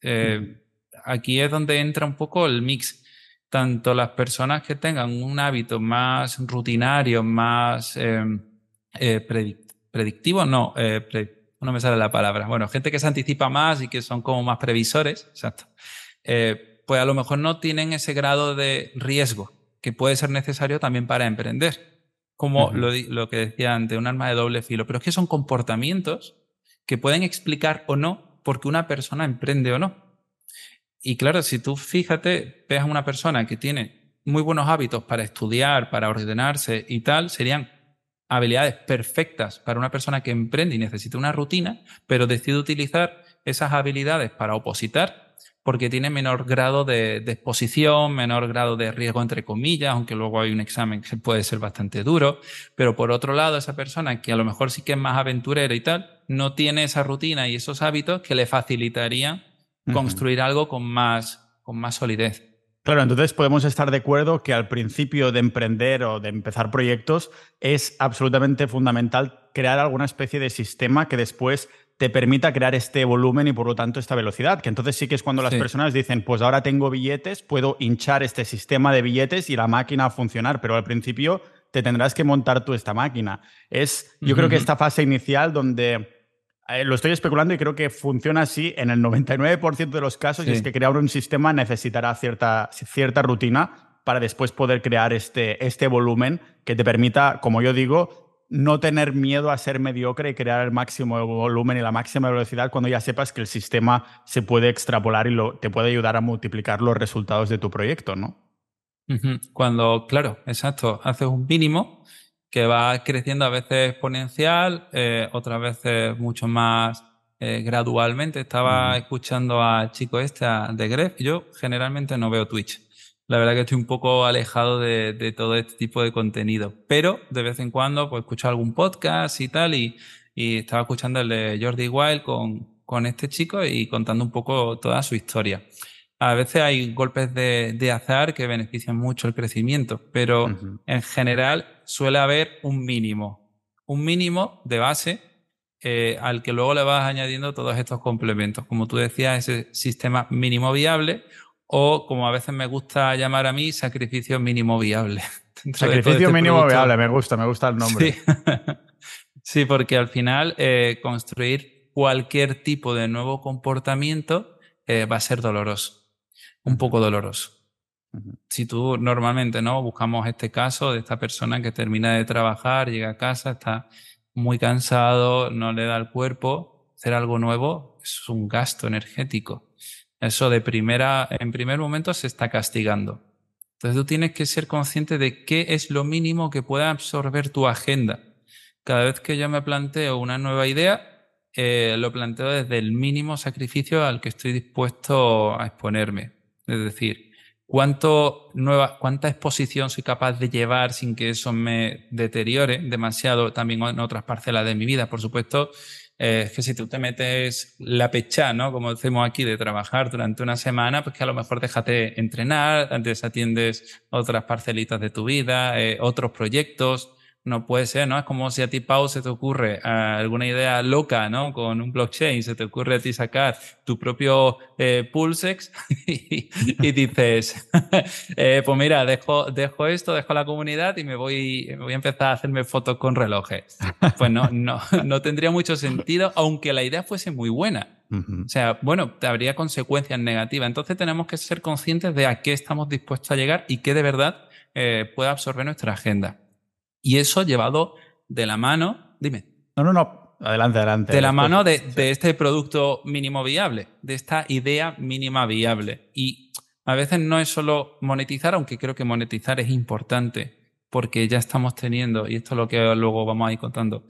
Eh, aquí es donde entra un poco el mix. Tanto las personas que tengan un hábito más rutinario, más em, predictivo, no, no me sale la palabra. Bueno, gente que se anticipa más y que son como más previsores, exacto. pues a lo mejor no tienen ese grado de riesgo que puede ser necesario también para emprender. Como lo, que decía antes, un arma de doble filo. Pero es que son comportamientos que pueden explicar o no por qué una persona emprende o no. Y claro, si tú fíjate, ves a una persona que tiene muy buenos hábitos para estudiar, para ordenarse y tal, serían habilidades perfectas para una persona que emprende y necesita una rutina, pero decide utilizar esas habilidades para opositar porque tiene menor grado de, exposición, menor grado de riesgo, entre comillas, aunque luego hay un examen que puede ser bastante duro. Pero por otro lado, esa persona que a lo mejor sí que es más aventurera y tal, no tiene esa rutina y esos hábitos que le facilitarían construir algo con más, con más solidez. Claro, entonces podemos estar de acuerdo que al principio de emprender o de empezar proyectos es absolutamente fundamental crear alguna especie de sistema que después te permita crear este volumen y por lo tanto esta velocidad, que entonces sí que es cuando las personas dicen, pues ahora tengo billetes, puedo hinchar este sistema de billetes y la máquina a funcionar, pero al principio te tendrás que montar tú esta máquina. Es, yo creo que esta fase inicial donde eh, lo estoy especulando y creo que funciona así en el 99% de los casos, y es que crear un sistema necesitará cierta, cierta rutina para después poder crear este, este volumen que te permita, como yo digo, no tener miedo a ser mediocre y crear el máximo volumen y la máxima velocidad cuando ya sepas que el sistema se puede extrapolar y te puede ayudar a multiplicar los resultados de tu proyecto, ¿no? Cuando, claro, exacto, haces un mínimo que va creciendo a veces exponencial, eh, otras veces mucho más eh, gradualmente. Estaba escuchando al chico este, de Gref. Yo generalmente no veo Twitch. La verdad que estoy un poco alejado de, todo este tipo de contenido, pero de vez en cuando pues escucho algún podcast y tal y, estaba escuchando el de Jordi Wild con, con este chico y contando un poco toda su historia. A veces hay golpes de, azar que benefician mucho el crecimiento, pero en general suele haber un mínimo, un mínimo de base eh, al que luego le vas añadiendo todos estos complementos. Como tú decías, ese sistema mínimo viable o, como a veces me gusta llamar a mí, sacrificio mínimo viable. (laughs) Sacrificio este mínimo viable, me gusta, me gusta el nombre. (laughs) Sí, porque al final eh, construir cualquier tipo de nuevo comportamiento eh, va a ser doloroso, un poco doloroso. Si tú normalmente no buscamos este caso de esta persona que termina de trabajar, llega a casa, está muy cansado, no le da el cuerpo, hacer algo nuevo es un gasto energético. Eso de primera, en primer momento se está castigando. Entonces tú tienes que ser consciente de qué es lo mínimo que pueda absorber tu agenda. Cada vez que yo me planteo una nueva idea, eh, lo planteo desde el mínimo sacrificio al que estoy dispuesto a exponerme. Es decir, cuánto nueva, cuánta exposición soy capaz de llevar sin que eso me deteriore demasiado también en otras parcelas de mi vida. Por supuesto, es que si tú te metes la pecha, ¿no? Como decimos aquí, de trabajar durante una semana, pues que a lo mejor déjate entrenar, antes atiendes otras parcelitas de tu vida, eh, otros proyectos, no puede ser, ¿no? Es como si a ti, Pau, se te ocurre eh, alguna idea loca, ¿no? Con un blockchain, se te ocurre a ti sacar tu propio eh, Pulsex (laughs) y, dices, (laughs) eh, pues mira, dejo, dejo esto, dejo la comunidad y me voy, voy a empezar a hacerme fotos con relojes. (laughs) Pues no, no, no tendría mucho sentido, aunque la idea fuese muy buena. O sea, bueno, habría consecuencias negativas. Entonces tenemos que ser conscientes de a qué estamos dispuestos a llegar y qué de verdad puede absorber nuestra agenda. Y eso llevado de la mano, dime. No, no, no. Adelante, adelante. De la mano de, de, este producto mínimo viable, de esta idea mínima viable. Y a veces no es solo monetizar, aunque creo que monetizar es importante, porque ya estamos teniendo, y esto es lo que luego vamos a ir contando,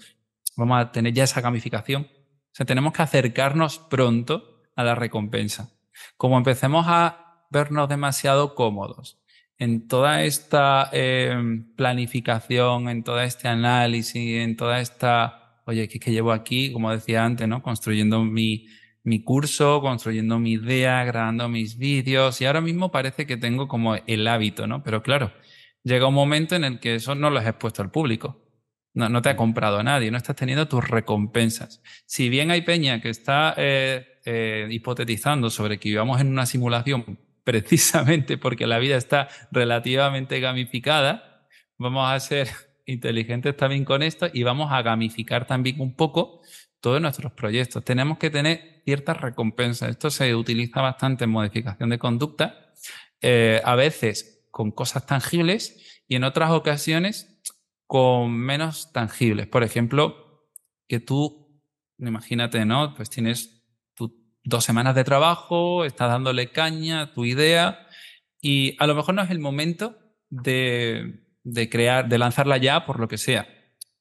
vamos a tener ya esa gamificación. O sea, tenemos que acercarnos pronto a la recompensa. Como empecemos a vernos demasiado cómodos en toda esta eh, planificación, en todo este análisis, en toda esta, oye, ¿qué es que llevo aquí? Como decía antes, ¿no? Construyendo mi, mi curso, construyendo mi idea, grabando mis vídeos y ahora mismo parece que tengo como el hábito, ¿no? Pero claro, llega un momento en el que eso no lo has expuesto al público. No, no te ha comprado nadie, no estás teniendo tus recompensas. Si bien hay peña que está eh, eh, hipotetizando sobre que vivamos en una simulación precisamente porque la vida está relativamente gamificada, vamos a ser (laughs) inteligentes también con esto y vamos a gamificar también un poco todos nuestros proyectos. Tenemos que tener ciertas recompensas. Esto se utiliza bastante en modificación de conducta, eh, a veces con cosas tangibles y en otras ocasiones con menos tangibles. Por ejemplo, que tú, imagínate, ¿no? Pues tienes dos semanas de trabajo, estás dándole caña a tu idea y a lo mejor no es el momento de, de crear, de lanzarla ya por lo que sea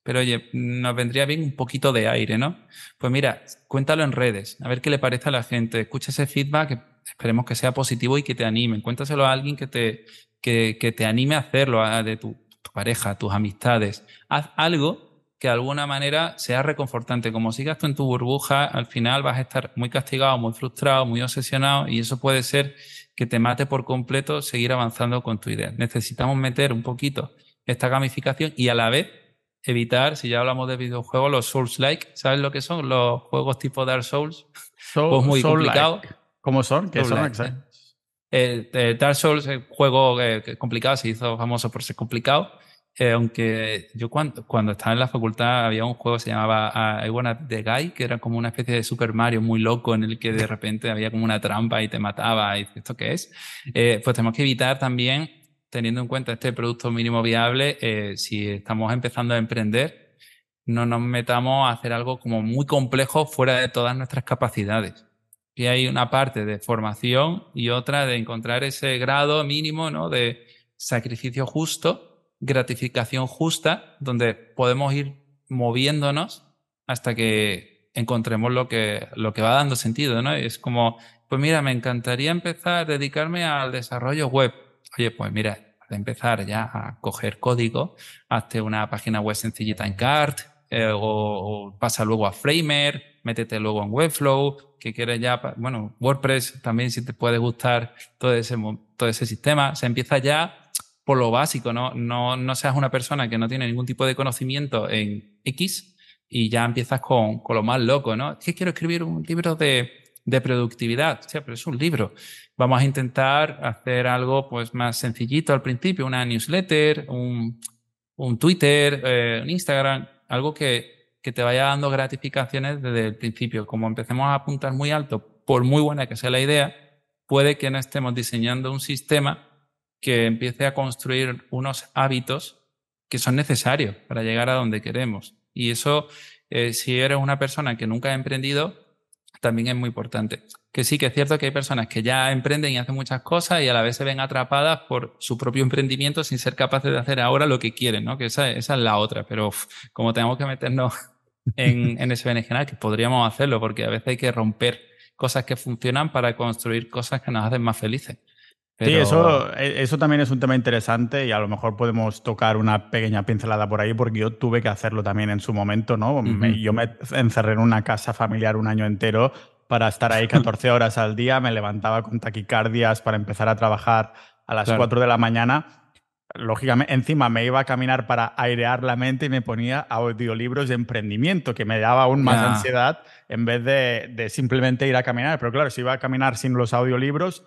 pero oye, nos vendría bien un poquito de aire, ¿no? Pues mira, cuéntalo en redes, a ver qué le parece a la gente, escucha ese feedback, esperemos que sea positivo y que te anime, cuéntaselo a alguien que te, que, que te anime a hacerlo, de tu pareja, tus amistades. Haz algo que de alguna manera sea reconfortante. Como sigas tú en tu burbuja, al final vas a estar muy castigado, muy frustrado, muy obsesionado y eso puede ser que te mate por completo seguir avanzando con tu idea. Necesitamos meter un poquito esta gamificación y a la vez evitar, si ya hablamos de videojuegos, los Souls-like. ¿Sabes lo que son? Los juegos tipo Dark Souls. pues muy complicado. ¿Cómo son? ¿Qué son? Eh, eh, Dark Souls juego eh, complicado, se hizo famoso por ser complicado. Aunque yo cuando, cuando estaba en la facultad había un juego que se llamaba uh, I Wanna The Guy, que era como una especie de Super Mario muy loco en el que de repente había como una trampa y te mataba y ¿esto qué es? pues tenemos que evitar también teniendo en cuenta este producto mínimo viable, eh, si estamos empezando a emprender, no nos metamos a hacer algo como muy complejo fuera de todas nuestras capacidades. Y hay una parte de formación y otra de encontrar ese grado mínimo ¿no? de sacrificio justo, gratificación justa, donde podemos ir moviéndonos hasta que encontremos lo que, lo que va dando sentido. ¿no? Es como, pues mira, me encantaría empezar a dedicarme al desarrollo web oye, pues mira, de empezar ya a coger código, hazte una página web sencillita en Cart, eh, o, pasa luego a Framer, métete luego en Webflow, que quieres ya, bueno, WordPress también si te puede gustar todo ese, todo ese sistema, se empieza ya por lo básico, ¿no? No, no seas una persona que no tiene ningún tipo de conocimiento en X y ya empiezas con, con lo más loco, ¿no? Es que quiero escribir un libro de, de productividad, o sea, pero es un libro. Vamos a intentar hacer algo pues más sencillito al principio, una newsletter, un, un Twitter, eh, un Instagram, algo que, que te vaya dando gratificaciones desde el principio. Como empecemos a apuntar muy alto, por muy buena que sea la idea, puede que no estemos diseñando un sistema que empiece a construir unos hábitos que son necesarios para llegar a donde queremos. Y eso, eh, si eres una persona que nunca ha emprendido, también es muy importante que sí que es cierto que hay personas que ya emprenden y hacen muchas cosas y a la vez se ven atrapadas por su propio emprendimiento sin ser capaces de hacer ahora lo que quieren, ¿no? Que esa, esa es la otra. Pero como tenemos que meternos en, (laughs) en ese berenjenal, que podríamos hacerlo, porque a veces hay que romper cosas que funcionan para construir cosas que nos hacen más felices. Sí, eso, e, eso también es un tema interesante y a lo mejor podemos tocar una pequeña pincelada por ahí porque yo tuve que hacerlo también en su momento, ¿no? yo me encerré en una casa familiar un año entero para estar ahí 14 (laughs) horas al día, me levantaba con taquicardias para empezar a trabajar a las 4 de la mañana. Lógicamente, encima me iba a caminar para airear la mente y me ponía audiolibros de emprendimiento, que me daba aún más ansiedad en vez de, de, simplemente ir a caminar. Pero claro, si iba a caminar sin los audiolibros,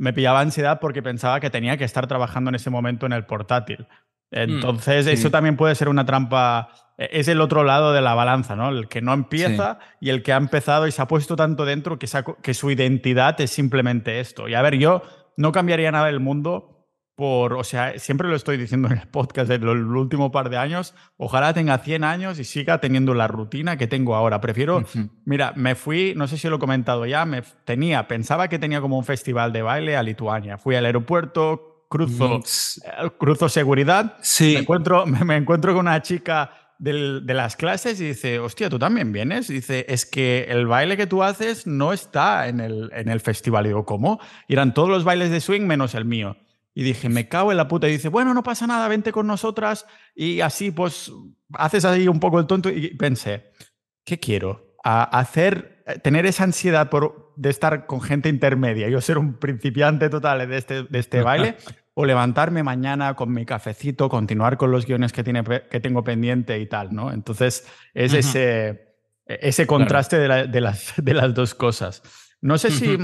me pillaba ansiedad porque pensaba que tenía que estar trabajando en ese momento en el portátil. Mm, Entonces, eso también puede ser una trampa e-, es el otro lado de la balanza, ¿no? El que no empieza y el que ha empezado y se ha puesto tanto dentro que, que, su identidad es simplemente esto. Y a ver, yo no cambiaría nada del mundo por, o sea, siempre lo estoy diciendo en el podcast el, el último par de años, ojalá tenga 100 años y siga teniendo la rutina que tengo ahora. Prefiero, mira, me fui, no sé si lo he comentado ya, me tenía, pensaba que tenía como un festival de baile a Lituania. Fui al aeropuerto, cruzo, mm, eh, cruzo seguridad, sí. me, encuentro, (laughs) me, encuentro con una chica de las clases y dice, hostia, ¿tú también vienes? Y dice, es que el baile que tú haces no está en el, en el festival. Y digo, ¿cómo? Y eran todos los bailes de swing menos el mío. Y dije, me cago en la puta. Y dice, bueno, no pasa nada, vente con nosotras. Y así, pues, haces ahí un poco el tonto. Y pensé, ¿qué quiero? A hacer, eh, tener esa ansiedad por, de estar con gente intermedia, yo ser un principiante total de este, de este (laughs) baile, o levantarme mañana con mi cafecito, continuar con los guiones que, tiene, que tengo pendiente y tal, ¿no? Entonces, es ese, ese contraste de, de, las, de las dos cosas. No sé si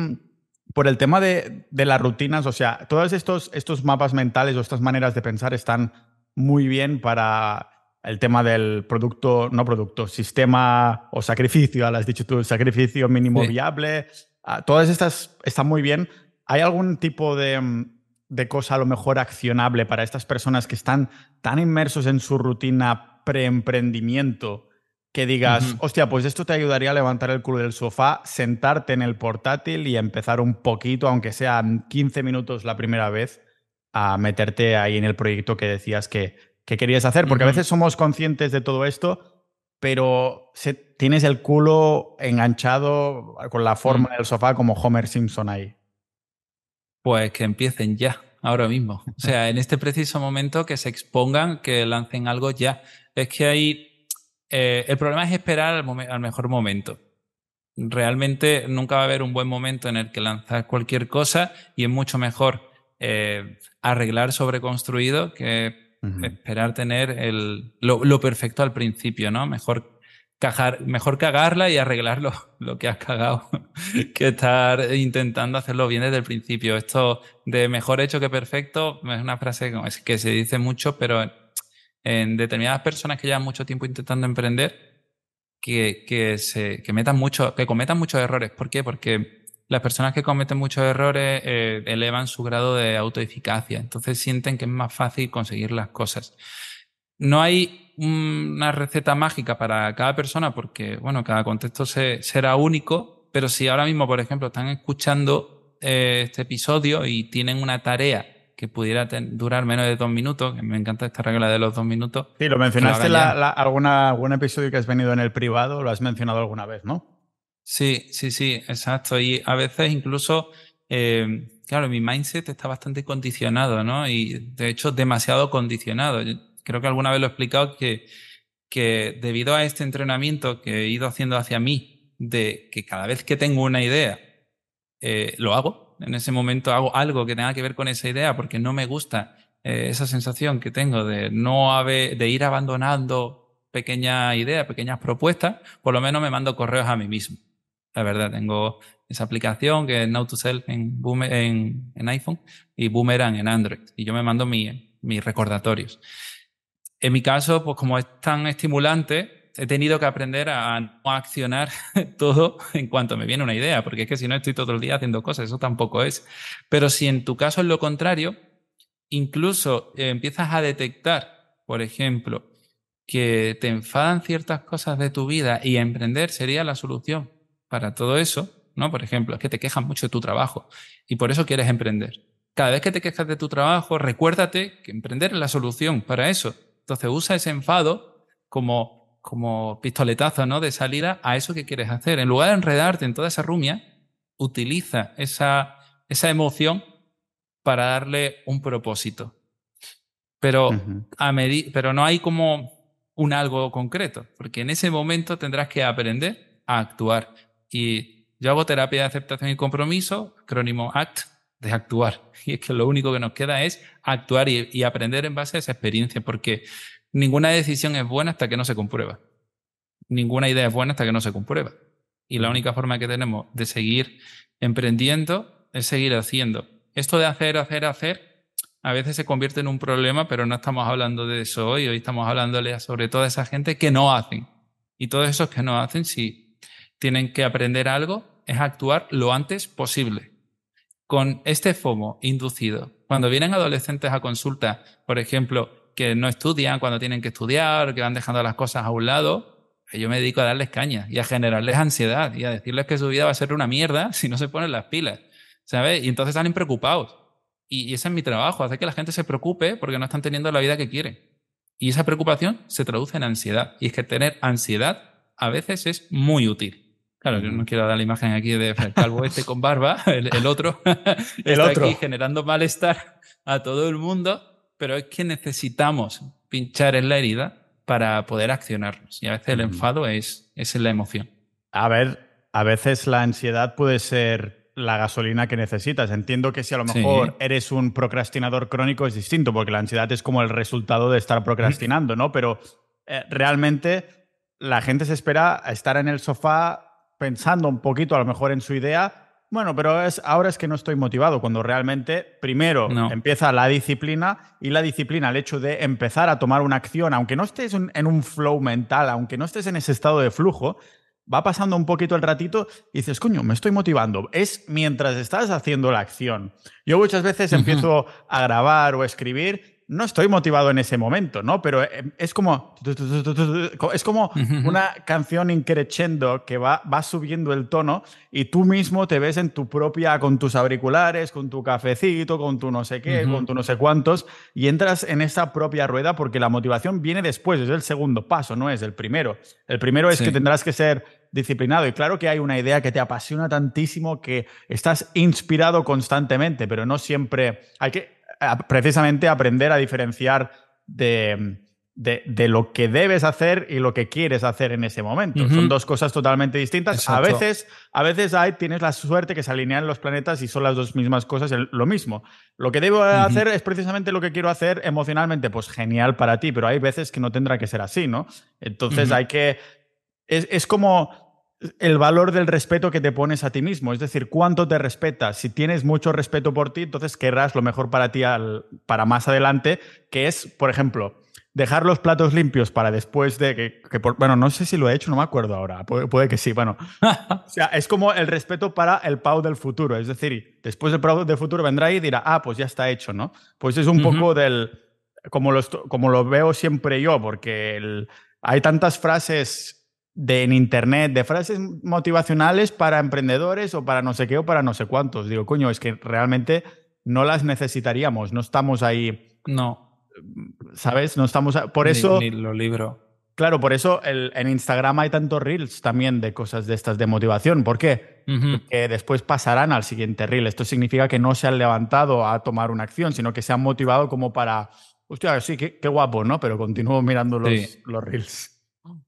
por el tema de, las rutinas, o sea, todos estos, estos mapas mentales o estas maneras de pensar están muy bien para el tema del producto, no producto, sistema o sacrificio, has dicho tú, sacrificio mínimo viable. Ah, todas estas están muy bien. ¿Hay algún tipo de, de cosa a lo mejor accionable para estas personas que están tan inmersos en su rutina preemprendimiento que digas, hostia, pues esto te ayudaría a levantar el culo del sofá, sentarte en el portátil y empezar un poquito, aunque sean 15 minutos la primera vez, a meterte ahí en el proyecto que decías que, que querías hacer. Porque a veces somos conscientes de todo esto, pero tienes el culo enganchado con la forma del sofá como Homer Simpson ahí. Pues que empiecen ya, ahora mismo. O sea, en este preciso momento que se expongan, que lancen algo ya. Es que hay eh, el problema es esperar al, mejor momento. Realmente nunca va a haber un buen momento en el que lanzar cualquier cosa y es mucho mejor eh, arreglar sobreconstruido que esperar tener el, lo, perfecto al principio, ¿no? Mejor, cagar, mejor cagarla y arreglar lo, que has cagado (laughs) que estar intentando hacerlo bien desde el principio. Esto de mejor hecho que perfecto es una frase que se dice mucho, pero en determinadas personas que llevan mucho tiempo intentando emprender que, que, se, que, metan mucho, que cometan muchos errores. ¿Por qué? Porque las personas que cometen muchos errores eh, elevan su grado de autoeficacia, entonces sienten que es más fácil conseguir las cosas. No hay una receta mágica para cada persona porque, bueno, cada contexto se, será único, pero si ahora mismo, por ejemplo, están escuchando eh, este episodio y tienen una tarea que pudiera durar menos de dos minutos, que me encanta esta regla de los dos minutos. Sí, lo mencionaste en alguna, algún episodio que has venido en el privado, lo has mencionado alguna vez, ¿no? Sí, sí, sí, exacto. Y a veces incluso, eh, claro, mi mindset está bastante condicionado, ¿no? Y de hecho demasiado condicionado. creo que alguna vez lo he explicado que, que debido a este entrenamiento que he ido haciendo hacia mí, de que cada vez que tengo una idea, eh, lo hago, en ese momento hago algo que tenga que ver con esa idea porque no me gusta eh, esa sensación que tengo de no haber, de ir abandonando pequeñas ideas, pequeñas propuestas, por lo menos me mando correos a mí mismo. La verdad, tengo esa aplicación que es Now to Self en, en, en, iPhone y Boomerang en Android. Y yo me mando mis recordatorios. En mi caso, pues como es tan estimulante, he tenido que aprender a no accionar (laughs) todo en cuanto me viene una idea, porque es que si no estoy todo el día haciendo cosas, eso tampoco es. Pero si en tu caso es lo contrario, incluso eh, empiezas a detectar, por ejemplo, que te enfadan ciertas cosas de tu vida y emprender sería la solución para todo eso, ¿no? Por ejemplo, es que te quejas mucho de tu trabajo y por eso quieres emprender. Cada vez que te quejas de tu trabajo, recuérdate que emprender es la solución para eso. Entonces usa ese enfado como como pistoletazo ¿no? de salida a eso que quieres hacer. En lugar de enredarte en toda esa rumia, utiliza esa, esa emoción para darle un propósito. Pero, a pero no hay como un algo concreto, porque en ese momento tendrás que aprender a actuar. Y yo hago terapia de aceptación y compromiso, acrónimo ACT, de actuar. (laughs) Y es que lo único que nos queda es actuar y, y aprender en base a esa experiencia, porque ninguna decisión es buena hasta que no se comprueba. Ninguna idea es buena hasta que no se comprueba. Y la única forma que tenemos de seguir emprendiendo es seguir haciendo. Esto de hacer, hacer, hacer, a veces se convierte en un problema, pero no estamos hablando de eso hoy. Hoy estamos hablándole sobre toda esa gente que no hacen. Y todos esos que no hacen, si tienen que aprender algo, es actuar lo antes posible. con este FOMO inducido, cuando vienen adolescentes a consulta, por ejemplo, que no estudian cuando tienen que estudiar, que van dejando las cosas a un lado, yo me dedico a darles caña y a generarles ansiedad y a decirles que su vida va a ser una mierda (laughs) si no se ponen las pilas, ¿sabes? Y entonces salen preocupados. Y, ese es mi trabajo, hacer que la gente se preocupe porque no están teniendo la vida que quieren. Y esa preocupación se traduce en ansiedad. Y es que tener ansiedad a veces es muy útil. Claro, yo no quiero dar la imagen aquí de calvo este con barba, (laughs) el, otro (laughs) el está otro. aquí generando malestar a todo el mundo, pero es que necesitamos pinchar en la herida para poder accionarnos. Y a veces el enfado es, es la emoción. A ver, a veces la ansiedad puede ser la gasolina que necesitas. Entiendo que si a lo mejor eres un procrastinador crónico es distinto, porque la ansiedad es como el resultado de estar procrastinando, ¿no? Pero eh, realmente la gente se espera a estar en el sofá pensando un poquito a lo mejor en su idea. Bueno, pero es, ahora es que no estoy motivado, cuando realmente primero empieza la disciplina y la disciplina, el hecho de empezar a tomar una acción, aunque no estés en un flow mental, aunque no estés en ese estado de flujo, va pasando un poquito el ratito y dices, coño, me estoy motivando. Es mientras estás haciendo la acción. Yo muchas veces empiezo a grabar o a escribir no estoy motivado en ese momento, ¿no? Pero eh, es como, es como una canción increchendo que va, va subiendo el tono y tú mismo te ves en tu propia, con tus auriculares, con tu cafecito, con tu no sé qué, con tu no sé cuántos, y entras en esa propia rueda porque la motivación viene después, es el segundo paso, no es el primero. El primero es que tendrás que ser disciplinado. Y claro que hay una idea que te apasiona tantísimo que estás inspirado constantemente, pero no siempre. Hay que precisamente aprender a diferenciar de, de, lo que debes hacer y lo que quieres hacer en ese momento. Son dos cosas totalmente distintas. A veces, a veces hay, tienes la suerte que se alinean los planetas y son las dos mismas cosas lo mismo. Lo que debo hacer es precisamente lo que quiero hacer emocionalmente. Pues genial para ti, pero hay veces que no tendrá que ser así, ¿no? Entonces hay que... Es, es como el valor del respeto que te pones a ti mismo, es decir, cuánto te respetas. Si tienes mucho respeto por ti, entonces querrás lo mejor para ti para más adelante, que es, por ejemplo, dejar los platos limpios para después de que, bueno, no sé si lo he hecho, no me acuerdo ahora, puede, que sí, bueno. (laughs) o sea, es como el respeto para el Pau del futuro, es decir, después del Pau del futuro vendrá y dirá, ah, pues ya está hecho, ¿no? Pues es un poco del, como lo, como lo veo siempre yo, porque hay tantas frases de en internet, de frases motivacionales para emprendedores o para no sé qué o para no sé cuántos. Digo, coño, es que realmente no las necesitaríamos, no estamos ahí. No. ¿Sabes? No estamos. Por eso. Ni, lo libro. Claro, por eso en Instagram hay tantos reels también de cosas de estas de motivación. ¿Por qué? Porque después pasarán al siguiente reel. Esto significa que no se han levantado a tomar una acción, sino que se han motivado como para. Hostia, sí, qué, guapo, ¿no? Pero continúo mirando los, los reels.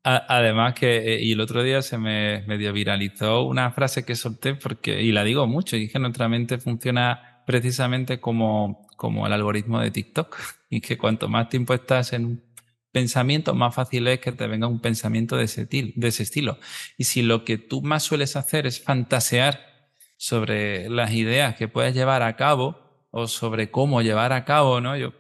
Además que, eh, y el otro día se me medio viralizó una frase que solté porque, y la digo mucho, y que nuestra mente funciona precisamente como, como el algoritmo de TikTok, (laughs) y que cuanto más tiempo estás en un pensamiento, más fácil es que te venga un pensamiento de ese, de ese estilo. Y si lo que tú más sueles hacer es fantasear sobre las ideas que puedes llevar a cabo o sobre cómo llevar a cabo, ¿no? Yo,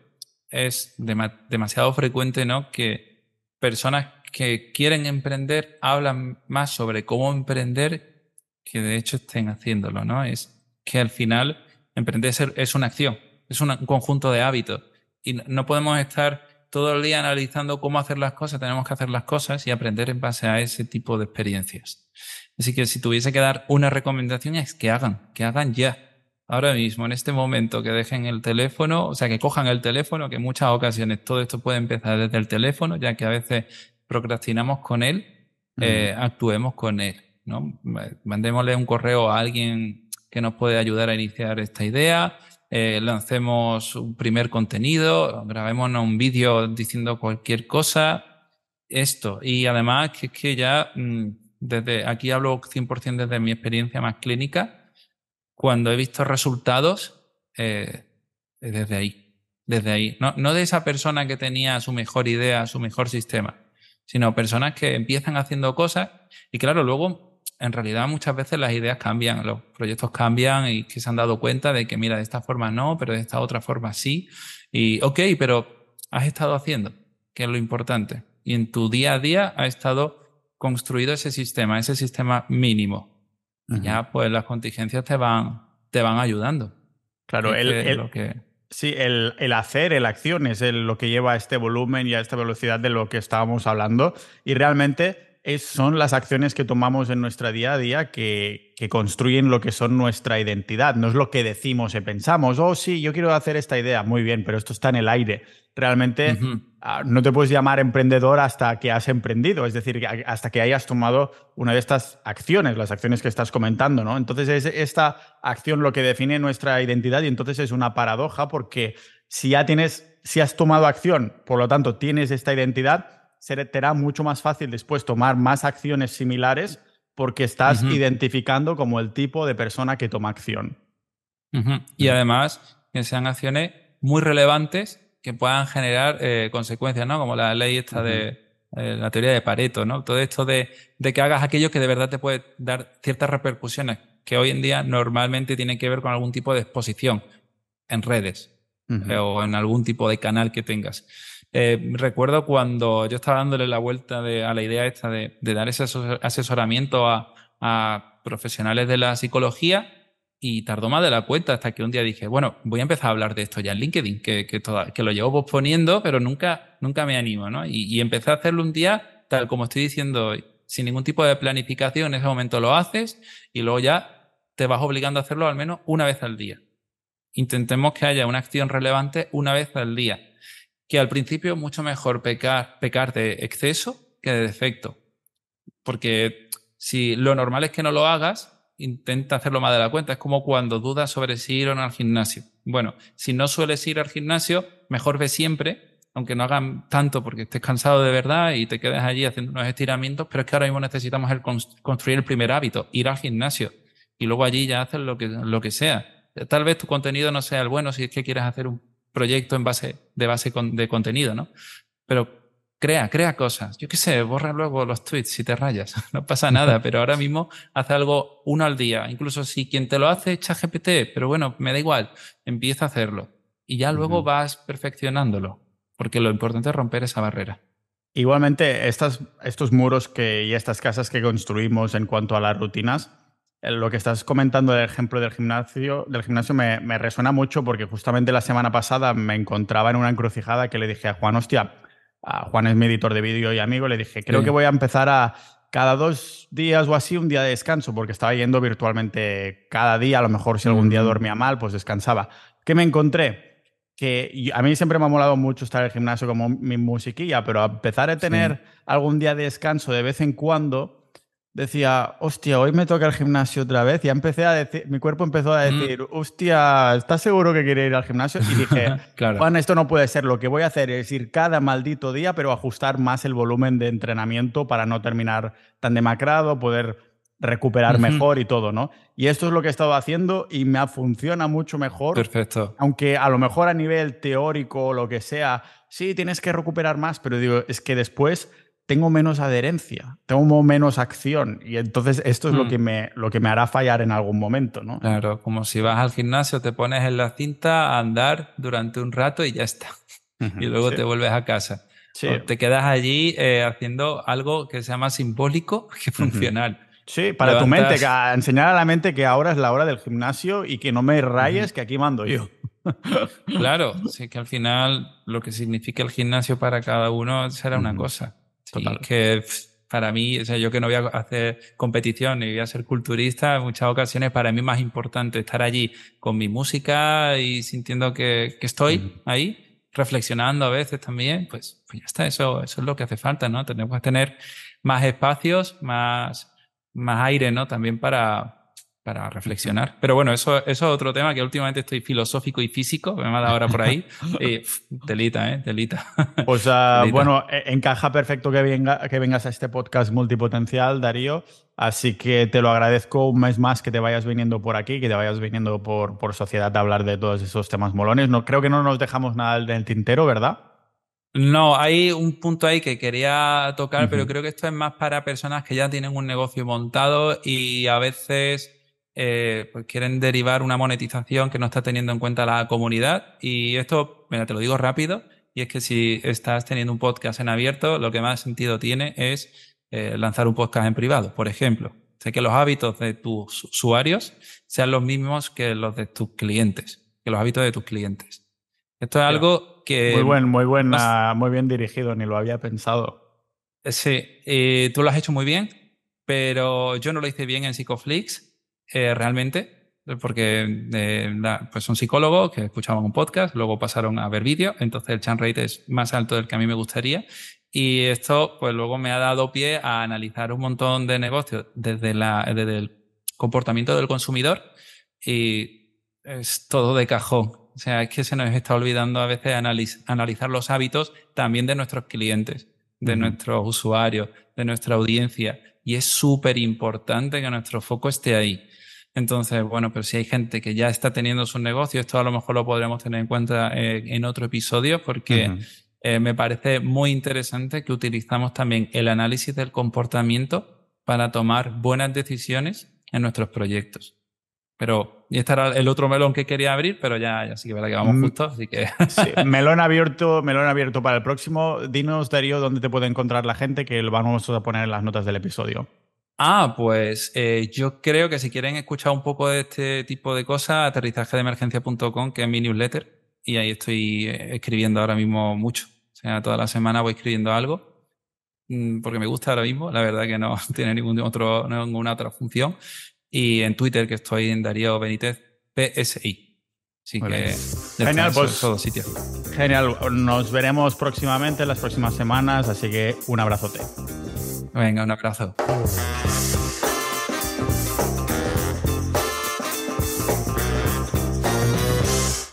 es demasiado frecuente, ¿no? Que personas que quieren emprender hablan más sobre cómo emprender que de hecho estén haciéndolo, ¿no? Es que al final emprender es una acción, es un conjunto de hábitos y no podemos estar todo el día analizando cómo hacer las cosas, tenemos que hacer las cosas y aprender en base a ese tipo de experiencias. Así que si tuviese que dar una recomendación es que hagan, que hagan ya. Ahora mismo, en este momento, que dejen el teléfono, o sea, que cojan el teléfono, que en muchas ocasiones todo esto puede empezar desde el teléfono, ya que a veces procrastinamos con él, eh, actuemos con él. ¿no? Mandémosle un correo a alguien que nos puede ayudar a iniciar esta idea, eh, lancemos un primer contenido, grabémonos un vídeo diciendo cualquier cosa, esto. Y además que es que ya, mm, desde aquí hablo 100% desde mi experiencia más clínica, cuando he visto resultados, eh, desde ahí, desde ahí. No, no de esa persona que tenía su mejor idea, su mejor sistema, sino personas que empiezan haciendo cosas y claro, luego en realidad muchas veces las ideas cambian, los proyectos cambian y que se han dado cuenta de que mira, de esta forma no, pero de esta otra forma sí. Y ok, pero has estado haciendo, que es lo importante. Y en tu día a día ha estado construido ese sistema, ese sistema mínimo. Y ya pues las contingencias te van, te van ayudando. Claro, el, sí, el, hacer, el acción es lo que lleva a este volumen y a esta velocidad de lo que estábamos hablando. Y realmente son las acciones que tomamos en nuestra día a día que, construyen lo que son nuestra identidad. No es lo que decimos y pensamos, oh sí, yo quiero hacer esta idea, muy bien, pero esto está en el aire. Realmente no te puedes llamar emprendedor hasta que has emprendido, es decir, hasta que hayas tomado una de estas acciones, las acciones que estás comentando, ¿no? Entonces es esta acción lo que define nuestra identidad y entonces es una paradoja porque si ya tienes, si has tomado acción, por lo tanto tienes esta identidad, será mucho más fácil después tomar más acciones similares porque estás identificando como el tipo de persona que toma acción. Y además que sean acciones muy relevantes que puedan generar eh, consecuencias, ¿no? Como la ley esta de eh, la teoría de Pareto, ¿no? Todo esto de, de, que hagas aquello que de verdad te puede dar ciertas repercusiones que hoy en día normalmente tienen que ver con algún tipo de exposición en redes eh, o en algún tipo de canal que tengas. Recuerdo cuando yo estaba dándole la vuelta a la idea esta de, dar ese asesoramiento a, profesionales de la psicología y tardó más de la cuenta hasta que un día dije, bueno, voy a empezar a hablar de esto ya en LinkedIn, que, que, lo llevo posponiendo, pero nunca, nunca me animo, ¿no? Y, y, empecé a hacerlo un día, tal como estoy diciendo hoy, sin ningún tipo de planificación, en ese momento lo haces y luego ya te vas obligando a hacerlo al menos una vez al día. Intentemos que haya una acción relevante una vez al día que al principio es mucho mejor pecar, pecar de exceso que de defecto. Porque si lo normal es que no lo hagas, intenta hacerlo más de la cuenta. Es como cuando dudas sobre si ir o no al gimnasio. Bueno, si no sueles ir al gimnasio, mejor ve siempre, aunque no hagan tanto porque estés cansado de verdad y te quedes allí haciendo unos estiramientos, pero es que ahora mismo necesitamos el construir el primer hábito, ir al gimnasio. Y luego allí ya haces lo que, lo que sea. Tal vez tu contenido no sea el bueno si es que quieres hacer un proyecto en base, de base de contenido, ¿no? Pero crea, crea cosas. Yo qué sé, borra luego los tweets si te rayas. (laughs) No pasa nada, (laughs) pero ahora mismo hace algo uno al día. Incluso si quien te lo hace echa GPT, pero bueno, me da igual, empieza a hacerlo. Y ya luego vas perfeccionándolo, porque lo importante es romper esa barrera. Igualmente, estas, estos muros que, y estas casas que construimos en cuanto a las rutinas, eh, lo que estás comentando del ejemplo del gimnasio, del gimnasio me, resuena mucho porque justamente la semana pasada me encontraba en una encrucijada que le dije a Juan, hostia, a Juan es mi editor de vídeo y amigo, le dije, creo que voy a empezar a cada dos días o así un día de descanso porque estaba yendo virtualmente cada día, a lo mejor si algún día dormía mal, pues descansaba. ¿Qué me encontré? Que a mí siempre me ha molado mucho estar en el gimnasio como mi musiquilla, pero a empezar a tener algún día de descanso de vez en cuando, decía, hostia, hoy me toca el gimnasio otra vez. Y empecé a decir, mi cuerpo empezó a mm. decir, hostia, ¿estás seguro que quiere ir al gimnasio? Y dije, (laughs) Juan, esto no puede ser. Lo que voy a hacer es ir cada maldito día, pero ajustar más el volumen de entrenamiento para no terminar tan demacrado, poder recuperar mejor y todo, ¿no? Y esto es lo que he estado haciendo y me funciona mucho mejor. Perfecto. Aunque a lo mejor a nivel teórico o lo que sea, sí, tienes que recuperar más, pero digo, es que después tengo menos adherencia, tengo menos acción y entonces esto es lo, hmm. que me, lo que me hará fallar en algún momento, ¿no? Claro, como si vas al gimnasio, te pones en la cinta a andar durante un rato y ya está. (laughs) y luego te vuelves a casa. te quedas allí eh, haciendo algo que sea más simbólico (laughs) que funcional. Sí, para tu mente, enseñar a la mente que ahora es la hora del gimnasio y que no me rayes, que aquí mando yo. claro, (laughs) sí que al final lo que significa el gimnasio para cada uno será una cosa. Sí, que para mí, o sea, yo que no voy a hacer competición y voy a ser culturista, en muchas ocasiones para mí es más importante estar allí con mi música y sintiendo que, que estoy ahí, reflexionando a veces también, pues, pues ya está, eso, eso es lo que hace falta, ¿no? Tenemos que tener más espacios, más, más aire, ¿no? También para, para reflexionar. Pero bueno, eso, eso es otro tema que últimamente estoy filosófico y físico, me dado ahora por ahí. Y, (laughs) delita, ¿eh? Delita. Pues uh, bueno, e, encaja perfecto que, venga, que vengas a este podcast multipotencial, Darío. Así que te lo agradezco un mes más que te vayas viniendo por aquí, que te vayas viniendo por, por sociedad a hablar de todos esos temas molones. No, creo que no nos dejamos nada del tintero, ¿verdad? No, hay un punto ahí que quería tocar, pero creo que esto es más para personas que ya tienen un negocio montado y a veces eh, pues quieren derivar una monetización que no está teniendo en cuenta la comunidad. Y esto, mira, te lo digo rápido, y es que si estás teniendo un podcast en abierto, lo que más sentido tiene es eh, lanzar un podcast en privado, por ejemplo. sé que los hábitos de tus usuarios sean los mismos que los de tus clientes, que los hábitos de tus clientes. Esto es algo que... Muy buen, muy buena, muy bien dirigido, ni lo había pensado. Sí, eh, tú lo has hecho muy bien, pero yo no lo hice bien en Psicoflix, eh, realmente, porque eh, pues son psicólogos que escuchaban un podcast, luego pasaron a ver vídeos, entonces el churn rate es más alto del que a mí me gustaría. Y esto, pues luego me ha dado pie a analizar un montón de negocios desde, la, desde el comportamiento del consumidor y es todo de cajón. O sea, es que se nos está olvidando a veces analizar los hábitos también de nuestros clientes, de nuestros usuarios, de nuestra audiencia. Y es súper importante que nuestro foco esté ahí. Entonces, bueno, pero si hay gente que ya está teniendo su negocio, esto a lo mejor lo podremos tener en cuenta eh, en otro episodio porque eh, me parece muy interesante que utilizamos también el análisis del comportamiento para tomar buenas decisiones en nuestros proyectos. Pero, y este era el otro melón que quería abrir, pero ya, ya sí que verdad que vamos mm. justo, así que. (laughs) (laughs) melón abierto, melón abierto para el próximo. Dinos, Darío, dónde te puede encontrar la gente, que lo vamos a poner en las notas del episodio. Ah, pues eh, yo creo que si quieren escuchar un poco de este tipo de cosas, aterrizajedemergencia.com, que es mi newsletter, y ahí estoy eh, escribiendo ahora mismo mucho. O sea, toda la semana voy escribiendo algo, mm, porque me gusta ahora mismo, la verdad que no (laughs) tiene ningún otro, ninguna otra función y en Twitter que estoy en Darío Benítez PSI. Así que genial, pues todos sitios. Genial, nos veremos próximamente en las próximas semanas, así que un abrazote. Venga, un abrazo.